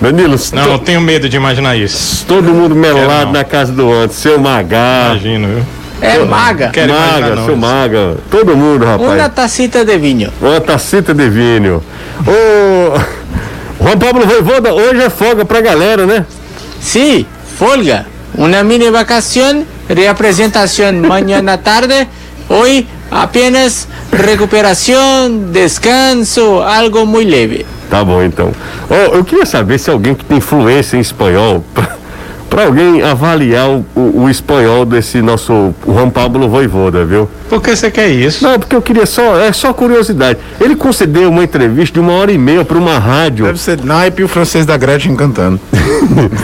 Danilo, Não, eu tenho medo de imaginar isso. todo mundo melado não. na casa do Anderson. Seu Magá. Imagino, viu? é maga. Quero Maga, não. seu Maga. Todo mundo, rapaz. Una tacita de vinho. Uma tacita de vinho. Ô. Juan Pablo Voivoda, hoje é folga pra galera, né? Sí, folga. Una mini vacación, representación mañana tarde. Hoy apenas recuperación, descanso, algo muy leve. Tá bom, então. Ô, eu queria saber se alguém que tem fluência em espanhol, pra alguém avaliar o, o- o espanhol desse nosso Juan Pablo Voivoda, viu? Por que você quer isso? Não, porque eu queria só, é só curiosidade. Ele concedeu uma entrevista de uma hora e meia pra uma rádio. Deve ser naipe e o francês da Gretchen cantando.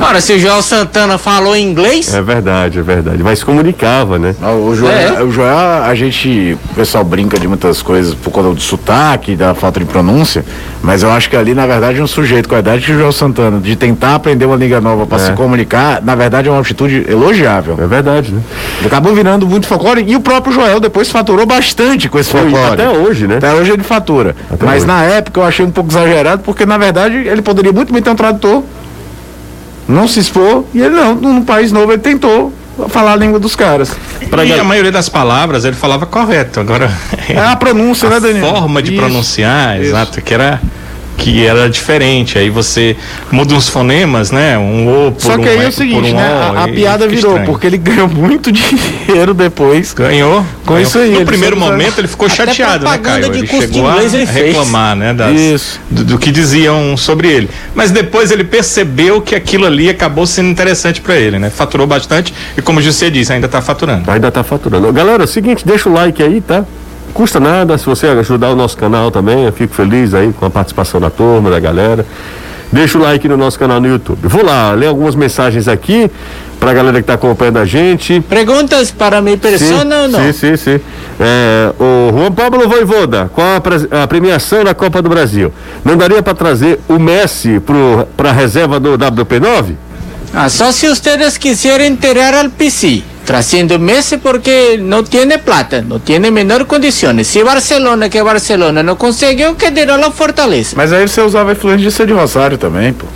Ora, se o João Santana falou inglês, É verdade, é verdade. Mas comunicava, né? Ah, O Joel, É. o Joel, a gente, o pessoal brinca de muitas coisas por conta do sotaque, da falta de pronúncia, mas eu acho que ali, na verdade, um sujeito com a idade de Joel Santana, de tentar aprender uma língua nova para É. se comunicar, na verdade é uma atitude elogiável. É verdade, né? Acabou virando muito folclore e o próprio Joel depois faturou bastante com esse folclore. até hoje, né? Até hoje ele fatura. Até Mas hoje. na época eu achei um pouco exagerado, porque na verdade ele poderia muito bem ter um tradutor, não se expor, e ele não, num país novo ele tentou falar a língua dos caras. Pra e a maioria das palavras ele falava correto. Agora, É a pronúncia, né, a Daniel? forma de Isso. pronunciar, isso. exato, que era que era diferente. Aí você muda uns fonemas, né? Um O por Só um que aí é o seguinte, por um né? O, A, a e piada virou, estranho. porque ele ganhou muito dinheiro depois. Ganhou. Com ganhou. isso aí, No primeiro momento ele ficou Até chateado, né, Caio? de Ele chegou a ele fez. reclamar, né? das- Isso. Do, do que diziam sobre ele. Mas depois ele percebeu que aquilo ali acabou sendo interessante pra ele, né? Faturou bastante e, como você disse, ainda tá faturando. Ainda tá faturando. Galera, é o seguinte, deixa o like aí, tá? Custa nada, se você ajudar o nosso canal também, eu fico feliz aí com a participação da turma, da galera. Deixa o like no nosso canal no YouTube. Vou lá ler algumas mensagens aqui pra galera que tá acompanhando a gente. perguntas para mi persona ou não? sim, sim, sim. É, o Juan Pablo Voivoda, com a, a premiação da Copa do Brasil, não daria para trazer o Messi para a reserva do WP9? Ah, só se ustedes quisieran tirar al PC, Messi porque no tiene plata, no tiene menor condiciones. Si Barcelona, que Barcelona no conseguiu, que dirá la Fortaleza. Mas aí você usava a influência de Rosário também, pô.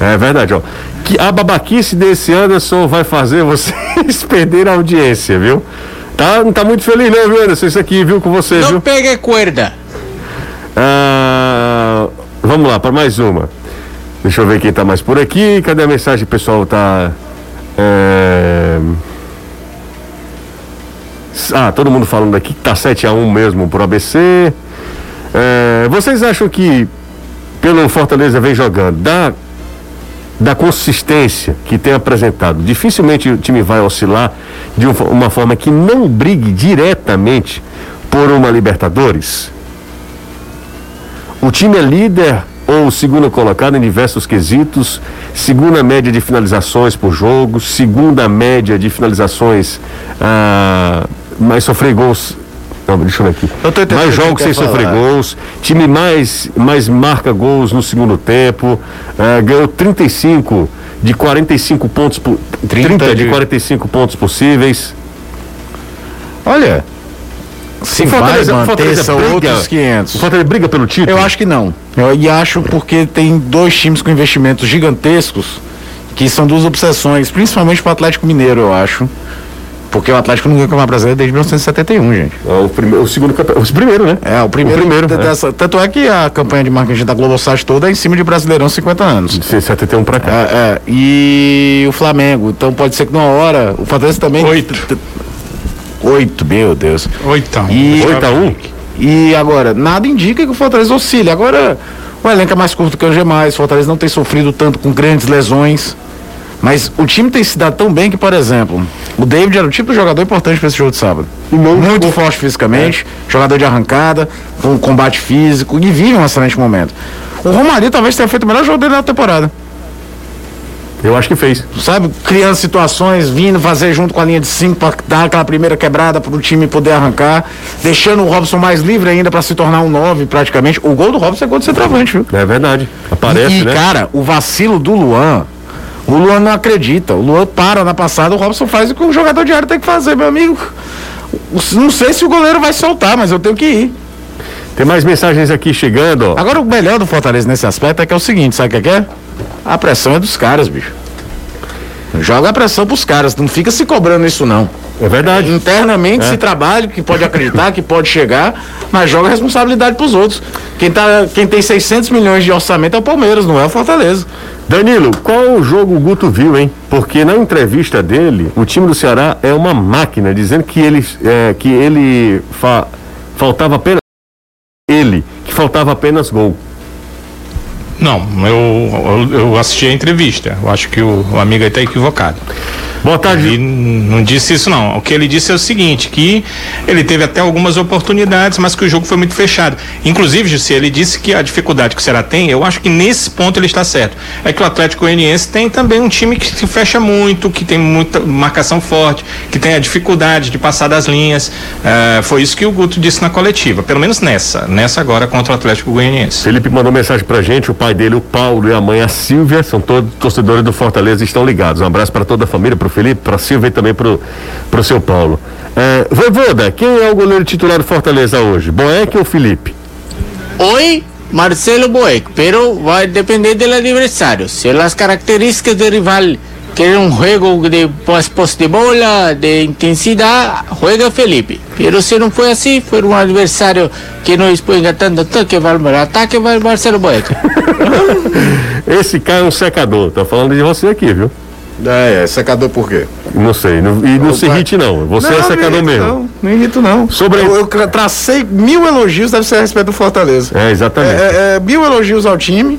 É verdade, ó. Que a babaquice desse Anderson vai fazer vocês perderem a audiência, viu? Tá, não tá muito feliz não, viu, Anderson? Isso aqui, viu, com você, Não viu? pegue cuerda. Ah, vamos lá, para mais uma. Deixa eu ver quem tá mais por aqui. Cadê a mensagem? Pessoal tá. é, Ah, todo mundo falando aqui que tá 7x1 mesmo pro ABC. É, Vocês acham que pelo Fortaleza vem jogando, da, da consistência que tem apresentado, dificilmente o time vai oscilar de um uma forma que não brigue diretamente por uma Libertadores? O time é líder ou segundo colocado em diversos quesitos, segunda média de finalizações por jogo, segunda média de finalizações, ah, mais sofrer gols. Não, deixa eu ver aqui. Eu Mais jogos sem sofrer gols, time mais, mais marca gols no segundo tempo, ah, ganhou 35 de 45 pontos, por, 30, 30 de de- 45 pontos possíveis. Olha, se O vai Fortaleza- o manter, Fortaleza são briga- outros O 500. Fortaleza briga pelo título? Eu acho que não. Eu, e acho porque tem dois times com investimentos gigantescos que são duas obsessões, principalmente para o Atlético Mineiro, eu acho. Porque o Atlético não ganha o Campeonato Brasileiro desde 1971, gente. É o, primeiro, o segundo campe- o primeiro, né? É, o primeiro. O primeiro, de- é. dessa- Tanto é que a campanha de marketing da Globosat toda é em cima de Brasileirão 50 anos. De 71 pra cá. É, é, e o Flamengo. Então pode ser que numa hora. O Fortaleza também. Oito. T- t- Oito, meu Deus. Oitão. E- 8 a 1 E agora, nada indica que o Fortaleza oscile. Agora, O elenco é mais curto que o Gemais, Fortaleza não tem sofrido tanto com grandes lesões. Mas o time tem se dado tão bem que, por exemplo, o David era o tipo de jogador importante para esse jogo de sábado. Muito forte fisicamente, jogador de arrancada, com combate físico e vive um excelente momento. O Romarinho talvez tenha feito o melhor jogo dele na temporada. Eu acho que fez. Sabe, criando situações, vindo fazer junto com a linha de 5 para dar aquela primeira quebrada para o time poder arrancar, deixando o Robson mais livre ainda para se tornar um 9 praticamente. O gol do Robson é gol de centroavante, viu? É verdade. Aparece, e, né? cara, o vacilo do Luan, o Luan não acredita. O Luan para na passada, o Robson faz o que o jogador de área tem que fazer, meu amigo. Não sei se o goleiro vai soltar, mas eu tenho que ir. Tem mais mensagens aqui chegando. Agora o melhor do Fortaleza nesse aspecto é que é o seguinte, sabe o que é? que é? A pressão é dos caras, bicho. Joga a pressão pros caras, não fica se cobrando isso não. É verdade. Internamente se trabalha, que pode acreditar, que pode chegar, mas joga a responsabilidade pros outros. Quem, tá, quem tem 600 milhões de orçamento é o Palmeiras, não é o Fortaleza. Danilo, qual o jogo o Guto viu, hein? Porque na entrevista dele, o time do Ceará é uma máquina, dizendo que ele, é, que ele fa- faltava apenas ele, que faltava apenas gol. Não, eu, eu, eu assisti a entrevista. Eu acho que o, o amigo aí está equivocado. Boa tarde. Ele não disse isso não. O que ele disse é o seguinte, que ele teve até algumas oportunidades, mas que o jogo foi muito fechado. Inclusive, Jussi, ele disse que a dificuldade que o Ceará tem, eu acho que nesse ponto ele está certo. É que o Atlético Goianiense tem também um time que se fecha muito, que tem muita marcação forte, que tem a dificuldade de passar das linhas. Eh, foi isso que o Guto disse na coletiva, pelo menos nessa, nessa agora contra o Atlético Goianiense. Felipe mandou mensagem pra gente, o pai dele, o Paulo e a mãe, a Silvia, são todos torcedores do Fortaleza e estão ligados. Um abraço para toda a família, pro Felipe, pra Silvia e também pro, pro seu Paulo. É, Voivoda, quem é o goleiro titular do Fortaleza hoje? Boeck ou Felipe? Hoy Marcelo Boeck, pero va a depender del adversario. Si las características del rival quieren un juego de pos pos de bola, de intensidad, juega Felipe. Pero si no fue así, fue un adversario que no exponga tanto ataque, va al ataque, va el Marcelo Boeck. Esse cara é um secador, tá falando de você aqui, viu? É, é secador por quê? Não sei, não- e não se Opa. irrite não, você é secador mesmo. Não, não irrito não. Sobre- eu, eu tra- tracei mil elogios, deve ser a respeito do Fortaleza. É, exatamente. É, é, é, mil elogios ao time,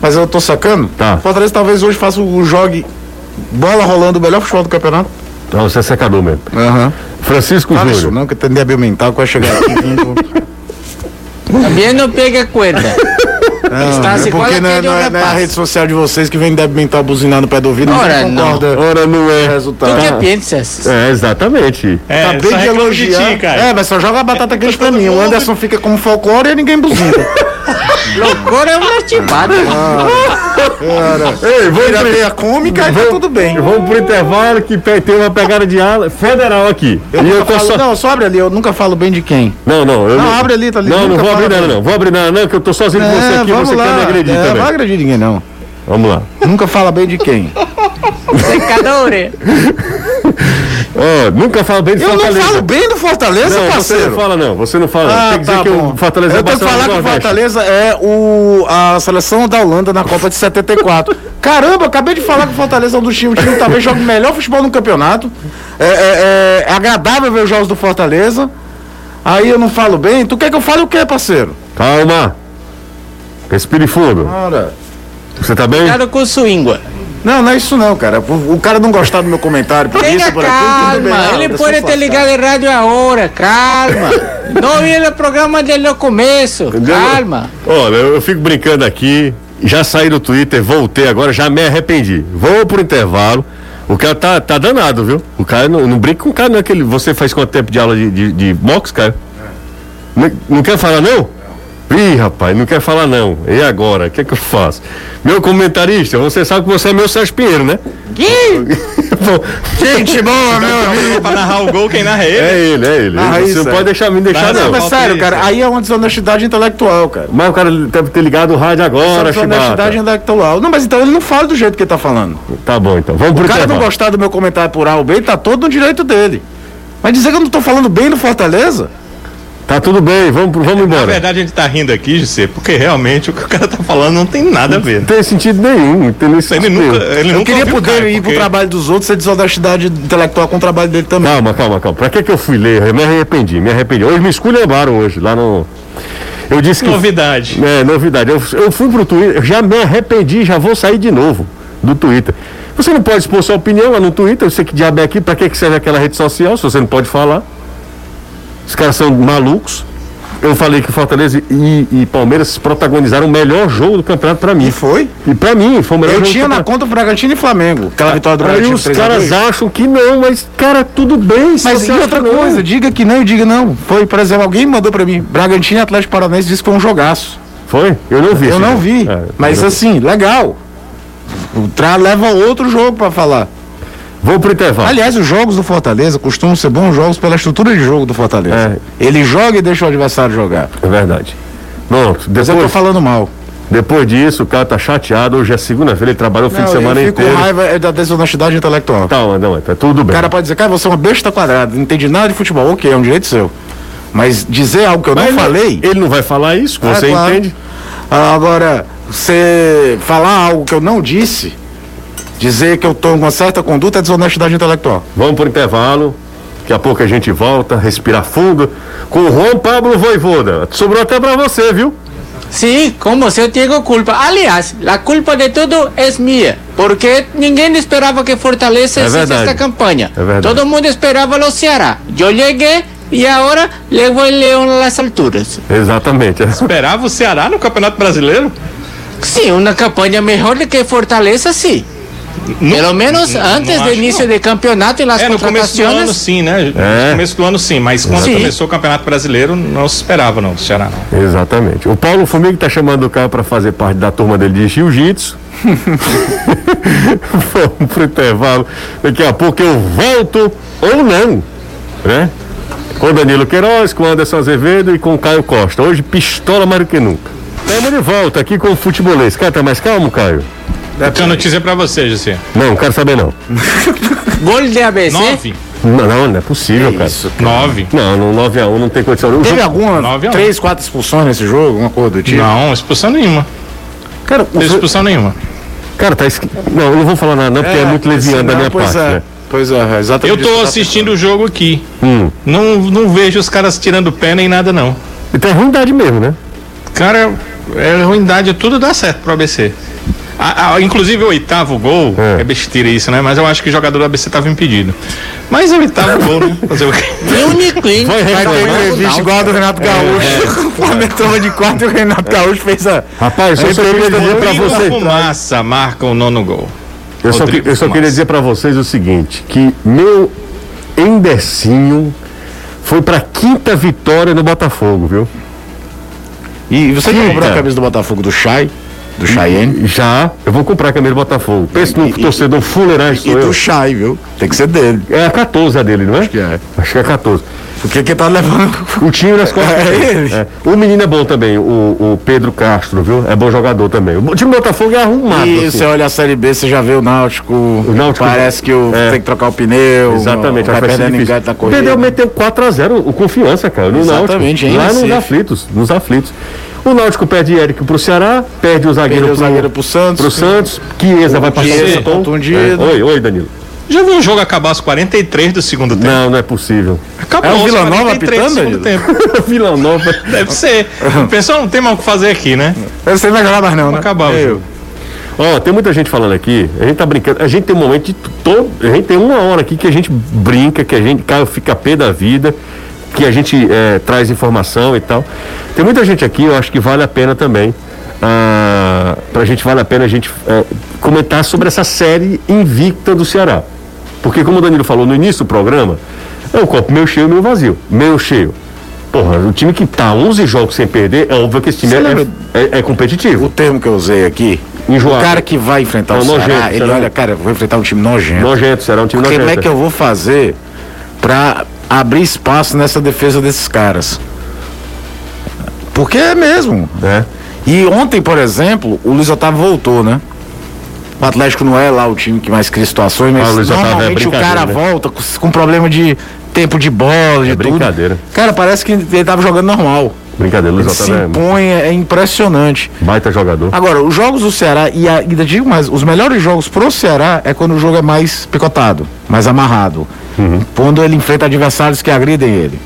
mas eu tô sacando. Tá. Fortaleza talvez hoje faça o jogue bola rolando o melhor futebol do campeonato. Não, você é secador mesmo. Aham. Francisco Fala isso Júnior. não, que tem débil mental que vai chegar aqui. También no pega cuerda. Não, é porque não é, aquele não é- não é a rapaz. rede social de vocês que vem débil mental buzinar no pé do ouvido. Ora, não. concorda. Ora, não é. Resultado. ¿Tú qué piensas? É, exatamente. É, Acabei só de elogiar. ti, cara. é, mas só joga a batata quente pra mim. O Anderson fica como folclore e ninguém buzina. Loucura é uma chibata. Ei, vamos Vira pro, meia cômica e tá tudo bem. vamos pro intervalo que pe- tem uma pegada de ala federal aqui. Eu e eu tô falo, só... Não, só abre ali, eu nunca falo bem de quem. Não, não. Eu Não, abre ali, tá ali. Não, não vou abrir nada, não. Vou abrir nada, não, que eu tô sozinho com você É, aqui, vamos você lá. quer me agredir É, também. Não vai agredir ninguém, não. Vamos lá. Nunca fala bem de quem. Secadores. Ó, nunca fala bem de Eu não Fortaleza. falo bem do Fortaleza, Não, você parceiro. não fala não, você não fala. Ah, tem que dizer tá que bom. o Fortaleza Eu é tenho que falar que do o. Fortaleza é o, a seleção da Holanda na Copa de 74. Caramba, acabei de falar que o Fortaleza é um dos times, o time que talvez jogue melhor futebol no campeonato. É, é- é- é agradável ver os jogos do Fortaleza. Aí eu não falo bem. Tu quer que eu fale o quê, parceiro? Calma. Respire fundo. Ora. Você tá bem? Cuidado com sua língua. Não, não é isso não, cara. O, cara não gostar do meu comentário, por Tenga isso, por aquilo, tudo bem. calma, Não, ele pode te passar. ligar de rádio agora, calma. No viene o programa desde o começo, calma. Olha, eu, eu fico brincando aqui, já saí do Twitter, voltei agora, já me arrependi. Vou pro intervalo. O cara tá, tá danado, viu? O cara não, não brinca com o cara, não é que ele, você faz quanto tempo de aula de, de, de boxe, cara? Não, não quer falar não? Ih, rapaz, não quer falar não. E agora? O que é que eu faço? Meu comentarista, você sabe que você é meu Sérgio Pinheiro, né? Bom, Gente boa, meu amigo. Pra narrar o gol, quem narra é ele. é ele, é ele. Ah, você não é. pode deixar me deixar, Não, não. Mas sério, cara, aí é uma desonestidade intelectual, cara. Mas o cara deve ter ligado o rádio agora, desonestidade Chibata. intelectual. Não, mas então ele não fala do jeito que ele tá falando. Tá bom, então. Vamos pro O cara não gostar do meu comentário por A ou B, tá todo no direito dele. Mas dizer que eu não tô falando bem do Fortaleza? Tá tudo bem, vamos, pro- vamos Na embora. verdade, a gente tá rindo aqui, José, porque realmente o que o cara tá falando não tem nada a ver. Não tem sentido nenhum, não tem nem Ele nunca, ele Eu nunca queria poder cara, ir pro porque- trabalho dos outros ser desonestidade intelectual com o trabalho dele também. Calma, calma, calma. Pra que que eu fui ler? Eu me arrependi, me arrependi. Hoje me esculhambaram hoje, lá no... Eu disse que. Novidade. É, novidade. Eu, eu fui pro Twitter, eu já me arrependi, já vou sair de novo do Twitter. Você não pode expor sua opinião lá no Twitter, eu sei que diabo é aqui, pra que que serve aquela rede social se você não pode falar? Os caras são malucos. Eu falei que Fortaleza e, e Palmeiras protagonizaram o melhor jogo do campeonato pra mim. E foi? E pra mim, foi o melhor Eu jogo tinha na conta o Bragantino e Flamengo. Aquela vitória do Aí Bragantino. os 3 a 2. caras acham que não, mas, cara, tudo bem. Mas e outra não. coisa, diga que não e diga não. Foi, por exemplo, alguém mandou pra mim. Bragantino e Atlético Paranaense disse que foi um jogaço. Foi? Eu não vi. Eu esse não vi. É, mas não- assim, legal. O Tra leva outro jogo pra falar. Vou pro intervalo. Aliás, os jogos do Fortaleza costumam ser bons jogos pela estrutura de jogo do Fortaleza. Ele joga e deixa o adversário jogar. É verdade. Pronto, Mas eu tô depois, falando mal. depois disso, o cara tá chateado. Hoje é segunda-feira, ele trabalhou o fim de semana inteiro. com raiva é da desonestidade intelectual. Tá, não, tá tudo O bem. cara pode dizer, cara, você é uma besta quadrada, não entende nada de futebol. Ok, é um direito seu. Mas dizer algo que eu Mas não ele- falei. Ele não vai falar isso, É, você claro. entende? Ah, Agora, você falar algo que eu não disse, dizer que eu tô com uma certa conduta é desonestidade intelectual. Vamos pro intervalo. Daqui a pouco a gente volta, respirar fundo. Com o Juan Pablo Voivoda. Sobrou até pra você, viu? Sí, como se eu tenho culpa. Aliás, a culpa de tudo é minha, porque ninguém esperava que Fortaleza É esta campanha. É verdade. Todo mundo esperava o Ceará. Eu cheguei e agora levo o Leão nas alturas. Exatamente. Esperava o Ceará no Campeonato Brasileiro? Sim, uma campanha melhor do que Fortaleza, sim. Pelo menos não antes do acho, início não. de campeonato e nas É, no começo do ano sim, né? É. No começo do ano sim, mas quando Sim. começou o Campeonato Brasileiro não se esperava não, do Ceará não. Exatamente. O Paulo Fumigo tá chamando o cara pra fazer parte da turma dele de jiu-jitsu. Vamos pro intervalo. Daqui a pouco eu volto ou não, né? Com Danilo Queiroz, com Anderson Azevedo e com Caio Costa. Hoje pistola mais do que nunca. Estamos de volta aqui com o futebolês. Cara, tá mais calmo, Caio? Eu tenho notícia pra você, José. Não, quero saber não. Gol de ABC. Nove? Não, não, não é possível, cara. Nove. Não, no 9x1 não tem condição. O Teve jogo- alguma, Nove a um. três, quatro expulsões nesse jogo, uma coisa do tipo? Não, expulsão nenhuma. Cara, Não teve expulsão nenhuma. Cara, tá esqui... Não, eu não vou falar nada, não, porque é, muito leviano da minha pois parte, é, né? Pois é, exatamente. Eu isso tô eu assistindo o jogo aqui. Hum. Não, não vejo os caras tirando pé nem nada não. Então é ruindade mesmo, né? Cara, é ruindade, tudo dá certo pro ABC. A- a- inclusive o oitavo gol, É. é. besteira isso, né? Mas eu acho que o jogador do ABC tava impedido. Mas é o oitavo gol, né? Fazer o quê? O Niclin. Vai Vai ter reclamar. entrevista igual a do Renato Gaúcho. O Flamengo toma de quatro e o Renato Gaúcho fez a. Rapaz, eu só queria dizer pra vocês. Fumaça marca o nono gol. Eu só, eu só queria dizer pra vocês o seguinte: que meu Endercinho foi pra quinta vitória no Botafogo, viu? E você já comprou a camisa do Botafogo do Chay? Do Cheyenne? Já, eu vou comprar a camisa do Botafogo. Pense num E- e- torcedor fuleiragem E eu. do Chay, viu? Tem que ser dele. É a 14 a dele, não é? Acho que é. Acho que é a 14. Porque quem tá levando. O time nas costas. É dele. ele. É. O menino é bom também, o, o Pedro Castro, viu? É bom jogador também. O time do Botafogo é arrumado. E assim. você olha a Série B, você já vê o Náutico. O Náutico- Parece que o, É. tem que trocar o pneu. Exatamente, ser perdendo engate na corrida. Perdeu, meteu 4x0 o confiança, cara, no Exatamente, Náutico. em Lá nos aflitos, nos aflitos. O Náutico perde Eric pro Ceará, perde o zagueiro, Perdeu o pro, zagueiro pro Santos. pro Santos, Chiesa vai o Tom. contundido. É. Oi, oi, Danilo. Já viu o jogo acabar aos 43 do segundo tempo? Não, não é possível. Acabou É o Vila Nova 43 do apitando, segundo tempo. Vila Nova. Deve ser. O pessoal não tem mais o que fazer aqui, né? Você não vai jogar mais, não, né? acabar Eu. Ó, tem muita gente falando aqui, a gente tá brincando, a gente tem um momento de todo, a gente tem uma hora aqui que a gente brinca, que a gente, fica pé da vida, que a gente é, traz informação e tal. Tem muita gente aqui, eu acho que vale a pena também, ah, pra gente vale a pena a gente é, comentar sobre essa série invicta do Ceará. Porque como o Danilo falou no início do programa, é o copo meio cheio, meio vazio. Meio cheio. Porra, o time que tá 11 jogos sem perder, é óbvio que esse time é, lembra- é- é competitivo. O termo que eu usei aqui. Enjoado. O cara que vai enfrentar Não, o Ceará, nojento, ele será? olha, cara, eu vou enfrentar um time nojento. Nojento, será um time Como nojento. é que eu vou fazer pra abrir espaço nessa defesa desses caras? Porque é mesmo. É. E ontem, por exemplo, o Luiz Otávio voltou, né? O Atlético não é lá o time que mais cria situações, mas o Luiz Otávio é normalmente o cara né? volta com, com problema de tempo de bola, de É tudo. brincadeira. Cara, parece que ele tava jogando normal. Brincadeira, Luiz Ele se Otávio é impõe, é impressionante. baita jogador. Agora, os jogos do Ceará, e ainda digo mais, os melhores jogos pro Ceará é quando o jogo é mais picotado, mais amarrado. Uhum. Quando ele enfrenta adversários que agridem ele.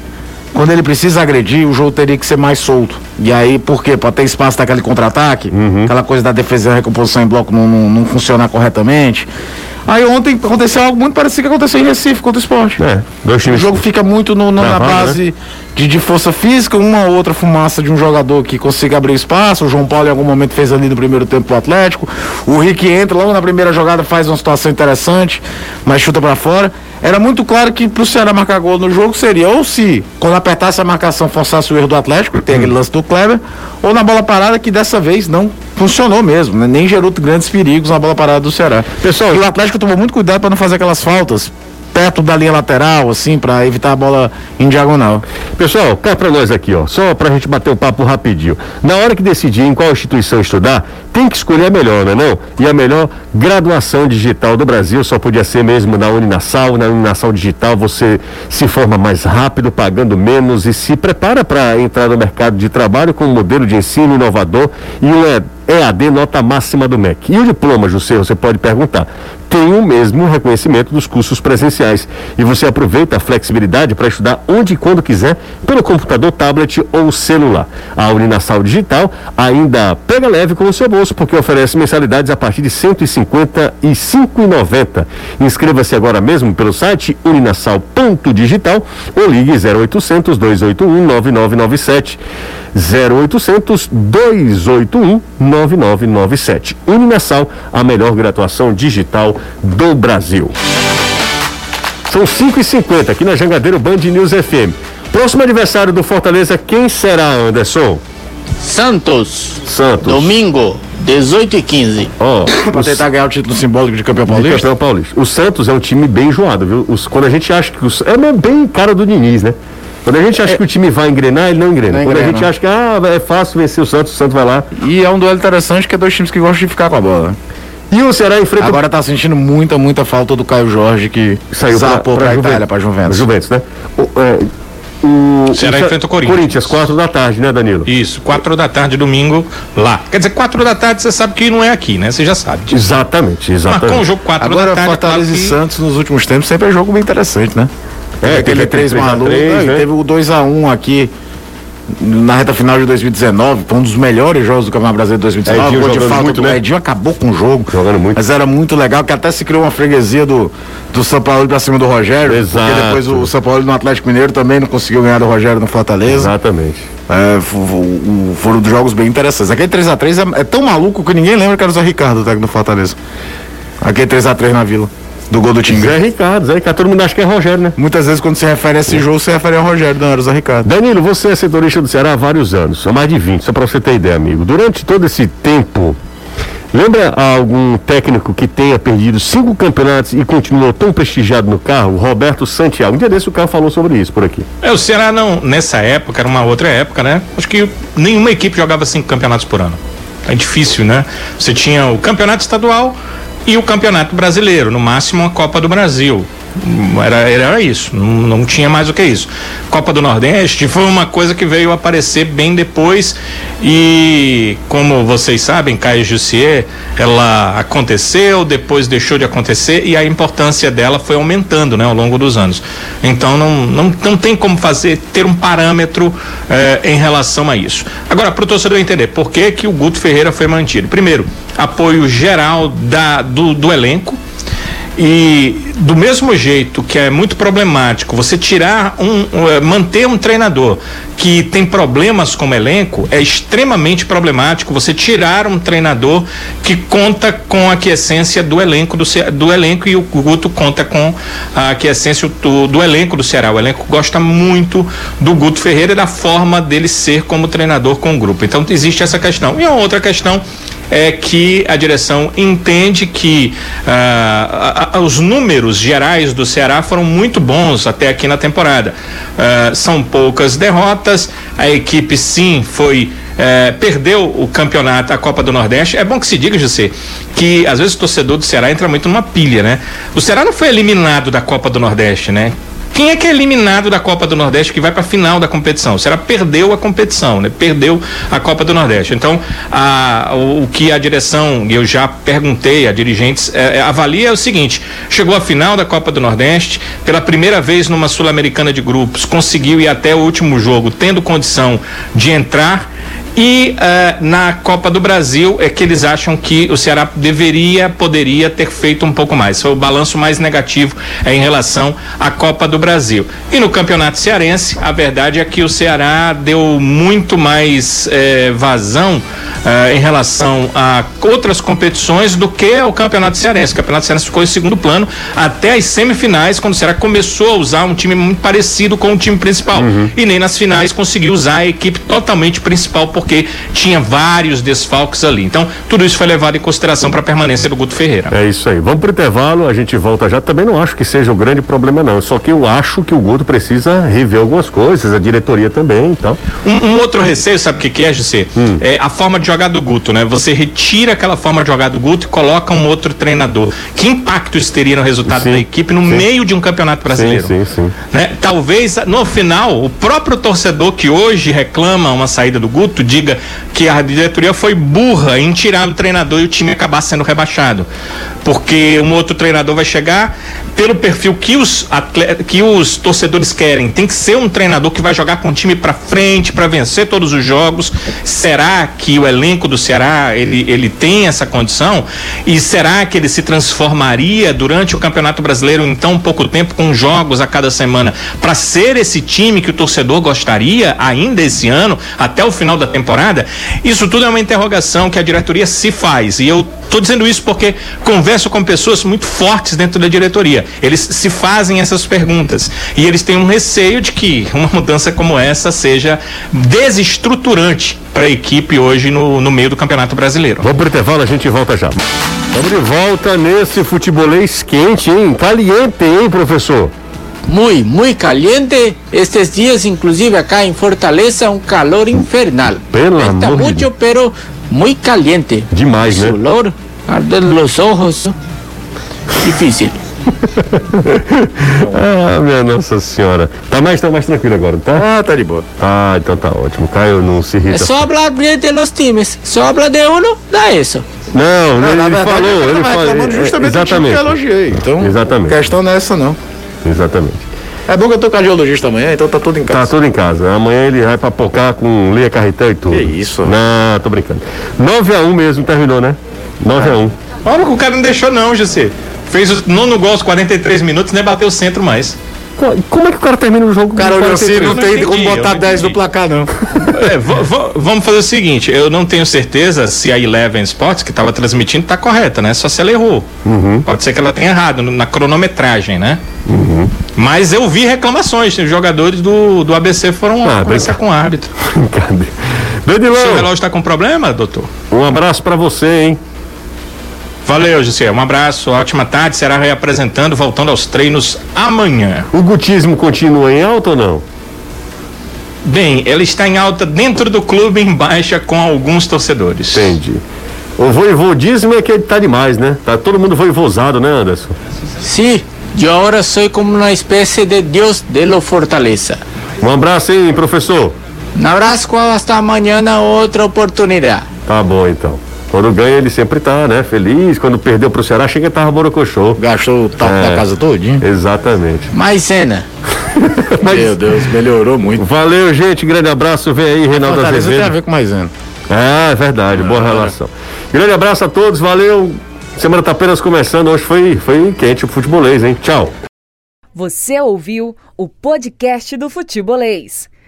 Quando ele precisa agredir, o jogo teria que ser mais solto. E aí, por quê? Pra ter espaço daquele contra-ataque, aquela coisa da defesa e recomposição em bloco não, não, não funcionar corretamente. Aí ontem aconteceu algo muito parecido que aconteceu em Recife contra o esporte. É, dois O jogo fica muito no- no- na Travado, base de, de força física, uma ou outra fumaça de um jogador que consiga abrir espaço. O João Paulo em algum momento fez ali no primeiro tempo pro Atlético. O Rick entra logo na primeira jogada, faz uma situação interessante, mas chuta pra fora. Era muito claro que pro Ceará marcar gol no jogo seria ou se, quando apertasse a marcação, forçasse o erro do Atlético, tem aquele lance do Kleber, ou na bola parada, que dessa vez não funcionou mesmo, né? nem gerou grandes perigos na bola parada do Ceará. Pessoal, e o Atlético tomou muito cuidado para não fazer aquelas faltas perto da linha lateral, assim, para evitar a bola em diagonal. Pessoal, cá pra nós aqui, ó, só pra gente bater um papo rapidinho. Na hora que decidir em qual instituição estudar, tem que escolher a melhor, não é não? E a melhor graduação digital do Brasil só podia ser mesmo na Uninasal. Na Uninasal Digital você se forma mais rápido, pagando menos e se prepara para entrar no mercado de trabalho com um modelo de ensino inovador e um EAD nota máxima do MEC. E o diploma, José, você pode perguntar, tem o mesmo reconhecimento dos cursos presenciais. E você aproveita a flexibilidade para estudar onde e quando quiser, pelo computador, tablet ou celular. A Uninasal Digital ainda pega leve com o seu bolso, porque oferece mensalidades a partir de R$ 155,90. Inscreva-se agora mesmo pelo site uninasal.digital ou ligue 0800 281 9997. 0800 281 9997. Uninasal, a melhor graduação digital do Brasil. São 5h50 aqui na Jangadeiro Band News FM. Próximo aniversário do Fortaleza, quem será, Anderson? Santos, Santos. domingo, 18 e 15. Ó, Para o tentar ganhar o título simbólico de campeão de paulista. campeão paulista. O Santos é um time bem enjoado, viu? Os- quando a gente acha que os, é bem cara do Diniz, né? Quando a gente acha que o time vai engrenar, ele não engrena. Não Quando a gente acha que ah, é fácil vencer o Santos, o Santos vai lá. E é um duelo interessante que é dois times que gostam de ficar com a bola. E o Ceará enfrenta Agora tá sentindo muita, muita falta do Caio Jorge que saiu pra, zapou pra, Juventus. Itália, pra Juventus. Juventus, né? O, é, o, Ceará Ce- enfrenta o Corinthians. Corinthians, quatro da tarde, né, Danilo? Isso, quatro da tarde, domingo, lá. Quer dizer, quatro da tarde você sabe que não é aqui, né? Você já sabe. disso. Exatamente, Marcou um exatamente. jogo quatro Agora, da tarde. Fortaleza claro e Santos nos últimos tempos sempre é jogo bem interessante, né? É, aquele teve 3 3 a maluco. 3, não, e né? Teve o 2x1 aqui na reta final de 2019. Foi um dos melhores jogos do Campeonato Brasileiro de 2019. Edinho Gol de falta muito, né? Edinho acabou com o jogo. Jogando muito. Mas era muito legal, que até se criou uma freguesia do, do São Paulo pra cima do Rogério. Exato. Porque depois o São Paulo no Atlético Mineiro também não conseguiu ganhar do Rogério no Fortaleza. Exatamente. É, fo- fo- foram jogos bem interessantes. Aquele 3x3 é, é tão maluco que ninguém lembra que era o Zé Ricardo, técnico do Fortaleza. Aquele 3x3 na vila, do gol do Tinga. Zé Ricardo, Zé Ricardo, todo mundo acha que é Rogério, né? Muitas vezes quando se refere a esse jogo, se refere ao Rogério, não era o Zé Ricardo. Danilo, você é setorista do Ceará há vários anos, há mais de 20, só para você ter ideia, amigo. Durante todo esse tempo, lembra algum técnico que tenha perdido cinco campeonatos e continuou tão prestigiado no carro? Roberto Santiago. Um dia desse o carro falou sobre isso por aqui. É, o Ceará não, nessa época, era uma outra época, né? Acho que nenhuma equipe jogava cinco campeonatos por ano. É difícil, né? Você tinha o campeonato estadual e o campeonato brasileiro, no máximo a Copa do Brasil. Era, era isso, não, não tinha mais o que isso. Copa do Nordeste foi uma coisa que veio aparecer bem depois e, como vocês sabem, Caio Jussier, ela aconteceu, depois deixou de acontecer e a importância dela foi aumentando né, ao longo dos anos. Então não, não, não tem como fazer, ter um parâmetro eh, em relação a isso. Agora, para o torcedor entender, por que, que o Guto Ferreira foi mantido? Primeiro, apoio geral da, do, do elenco. E do mesmo jeito que é muito problemático você tirar um, eh, manter um treinador que tem problemas como elenco, é extremamente problemático você tirar um treinador que conta com a aquiescência do elenco do, do elenco e o Guto conta com a aquiescência do, do elenco do Ceará. O elenco gosta muito do Guto Ferreira e da forma dele ser como treinador com o grupo. Então existe essa questão. E a outra questão é que a direção entende que ah, a- a- os números gerais do Ceará foram muito bons até aqui na temporada. Ah, são poucas derrotas, a equipe sim foi. eh, perdeu o campeonato, a Copa do Nordeste. É bom que se diga, José, que às vezes o torcedor do Ceará entra muito numa pilha, né? O Ceará não foi eliminado da Copa do Nordeste, né? Quem é que é eliminado da Copa do Nordeste que vai para a final da competição? O Ceará perdeu a competição, né? Perdeu a Copa do Nordeste. Então, a, o, o, que a direção, eu já perguntei a dirigentes, é, é, avalia é o seguinte: chegou à final da Copa do Nordeste, pela primeira vez numa Sul-Americana de grupos, conseguiu ir até o último jogo, tendo condição de entrar e uh, na Copa do Brasil é que eles acham que o Ceará deveria, poderia ter feito um pouco mais. Foi o balanço mais negativo é, em relação à Copa do Brasil. E no Campeonato Cearense, a verdade é que o Ceará deu muito mais eh, vazão eh, em relação a outras competições do que o Campeonato Cearense. O Campeonato Cearense ficou em segundo plano até as semifinais, quando o Ceará começou a usar um time muito parecido com o time principal. Uhum. E nem nas finais conseguiu usar a equipe totalmente principal, porque tinha vários desfalques ali. Então, tudo isso foi levado em consideração para a permanência do Guto Ferreira. É isso aí. Vamos para o intervalo, a gente volta já. Também não acho que seja o um grande problema, não. Só que eu acho que o Guto precisa rever algumas coisas, a diretoria também. Então. Um, um outro receio, sabe o que, que é, José? Hum. É a forma de jogar do Guto, né? Você retira aquela forma de jogar do Guto e coloca um outro treinador. Que impacto isso teria no resultado sim, da equipe no sim. meio de um campeonato brasileiro? Sim, sim, sim. Né? Talvez no final o próprio torcedor que hoje reclama uma saída do Guto diga que a diretoria foi burra em tirar o treinador e o time acabar sendo rebaixado. Porque um outro treinador vai chegar pelo perfil que os, que os torcedores querem. Tem que ser um treinador que vai jogar com o time para frente, para vencer todos os jogos. Será que o elenco do Ceará ele, ele tem essa condição? E será que ele se transformaria durante o Campeonato Brasileiro em tão pouco tempo, com jogos a cada semana, para ser esse time que o torcedor gostaria ainda esse ano, até o final da temporada? Isso tudo é uma interrogação que a diretoria se faz. E eu estou dizendo isso porque converso com pessoas muito fortes dentro da diretoria. Eles se fazem essas perguntas. E eles têm um receio de que uma mudança como essa seja desestruturante para a equipe hoje no, no meio do Campeonato Brasileiro. Vamos para o intervalo, a gente volta já. Vamos de volta nesse futebolês quente, hein? Caliente, hein, professor? Muy, muy caliente. Estos días, inclusive acá en Fortaleza, un calor infernal. Está mucho, pero muy caliente. Demais, né? Olor, arde los ojos. Difícil. ah, minha Nossa Senhora. Tá mais, tá mais tranquilo agora, tá? Ah, tá de boa. Ah, então tá ótimo. Caio não se irrita. É só bien de los times. Só habla de uno, dá isso. Não, não ele, verdade, falou, ele falou. Justamente exatamente. que elogiei. Então, exatamente. questão não é essa não. Exatamente. É bom que eu tô cardiologista amanhã, então tá tudo em casa. Tá tudo em casa. Amanhã ele vai papocar com Leia Carretel e tudo. Que isso? Não, tô brincando. 9x1 mesmo terminou, né? 9x1. Olha que o cara não deixou não, José. Fez o nono gol aos 43 minutos, nem bateu o centro mais. Como é que o cara termina o jogo? Cara, o José não tem como botar 10 no placar, não. É, vamos fazer o seguinte: eu não tenho certeza se a Eleven Sports, que estava transmitindo, está correta, né? Só se ela errou. Uhum. Pode ser que ela tenha errado na cronometragem, né? Uhum. Mas eu vi reclamações. Os jogadores do, do ABC foram ah, conversar com o árbitro. Cadê? Seu relógio está com problema, doutor? Um abraço para você, hein? Valeu, José. Um abraço, ótima tarde. Será reapresentando, voltando aos treinos amanhã. O gutismo continua em alta ou não? Bem, ele está em alta dentro do clube, em baixa com alguns torcedores. Entendi. O voivodismo é que ele tá demais, né? Tá todo mundo voivosado, né, Anderson? Sim, eu agora sou como uma espécie de Deus de lo Fortaleza. Um abraço, hein, professor? Um abraço, hasta amanhã na outra oportunidade. Tá bom, então. Quando ganha, ele sempre tá, né? Feliz. Quando perdeu pro Ceará, chega que tava borocochô. Gastou o tapo é, da casa todinho. Exatamente. Mais cena. Mas... Meu Deus, melhorou muito. Valeu, gente. Grande abraço. Vem aí, Reinaldo Azevedo. tem a ver com maisena. É, é verdade. boa é. relação. Grande abraço a todos. Valeu. Semana tá apenas começando. Hoje foi, foi quente o futebolês, hein? Tchau. Você ouviu o podcast do Futebolês.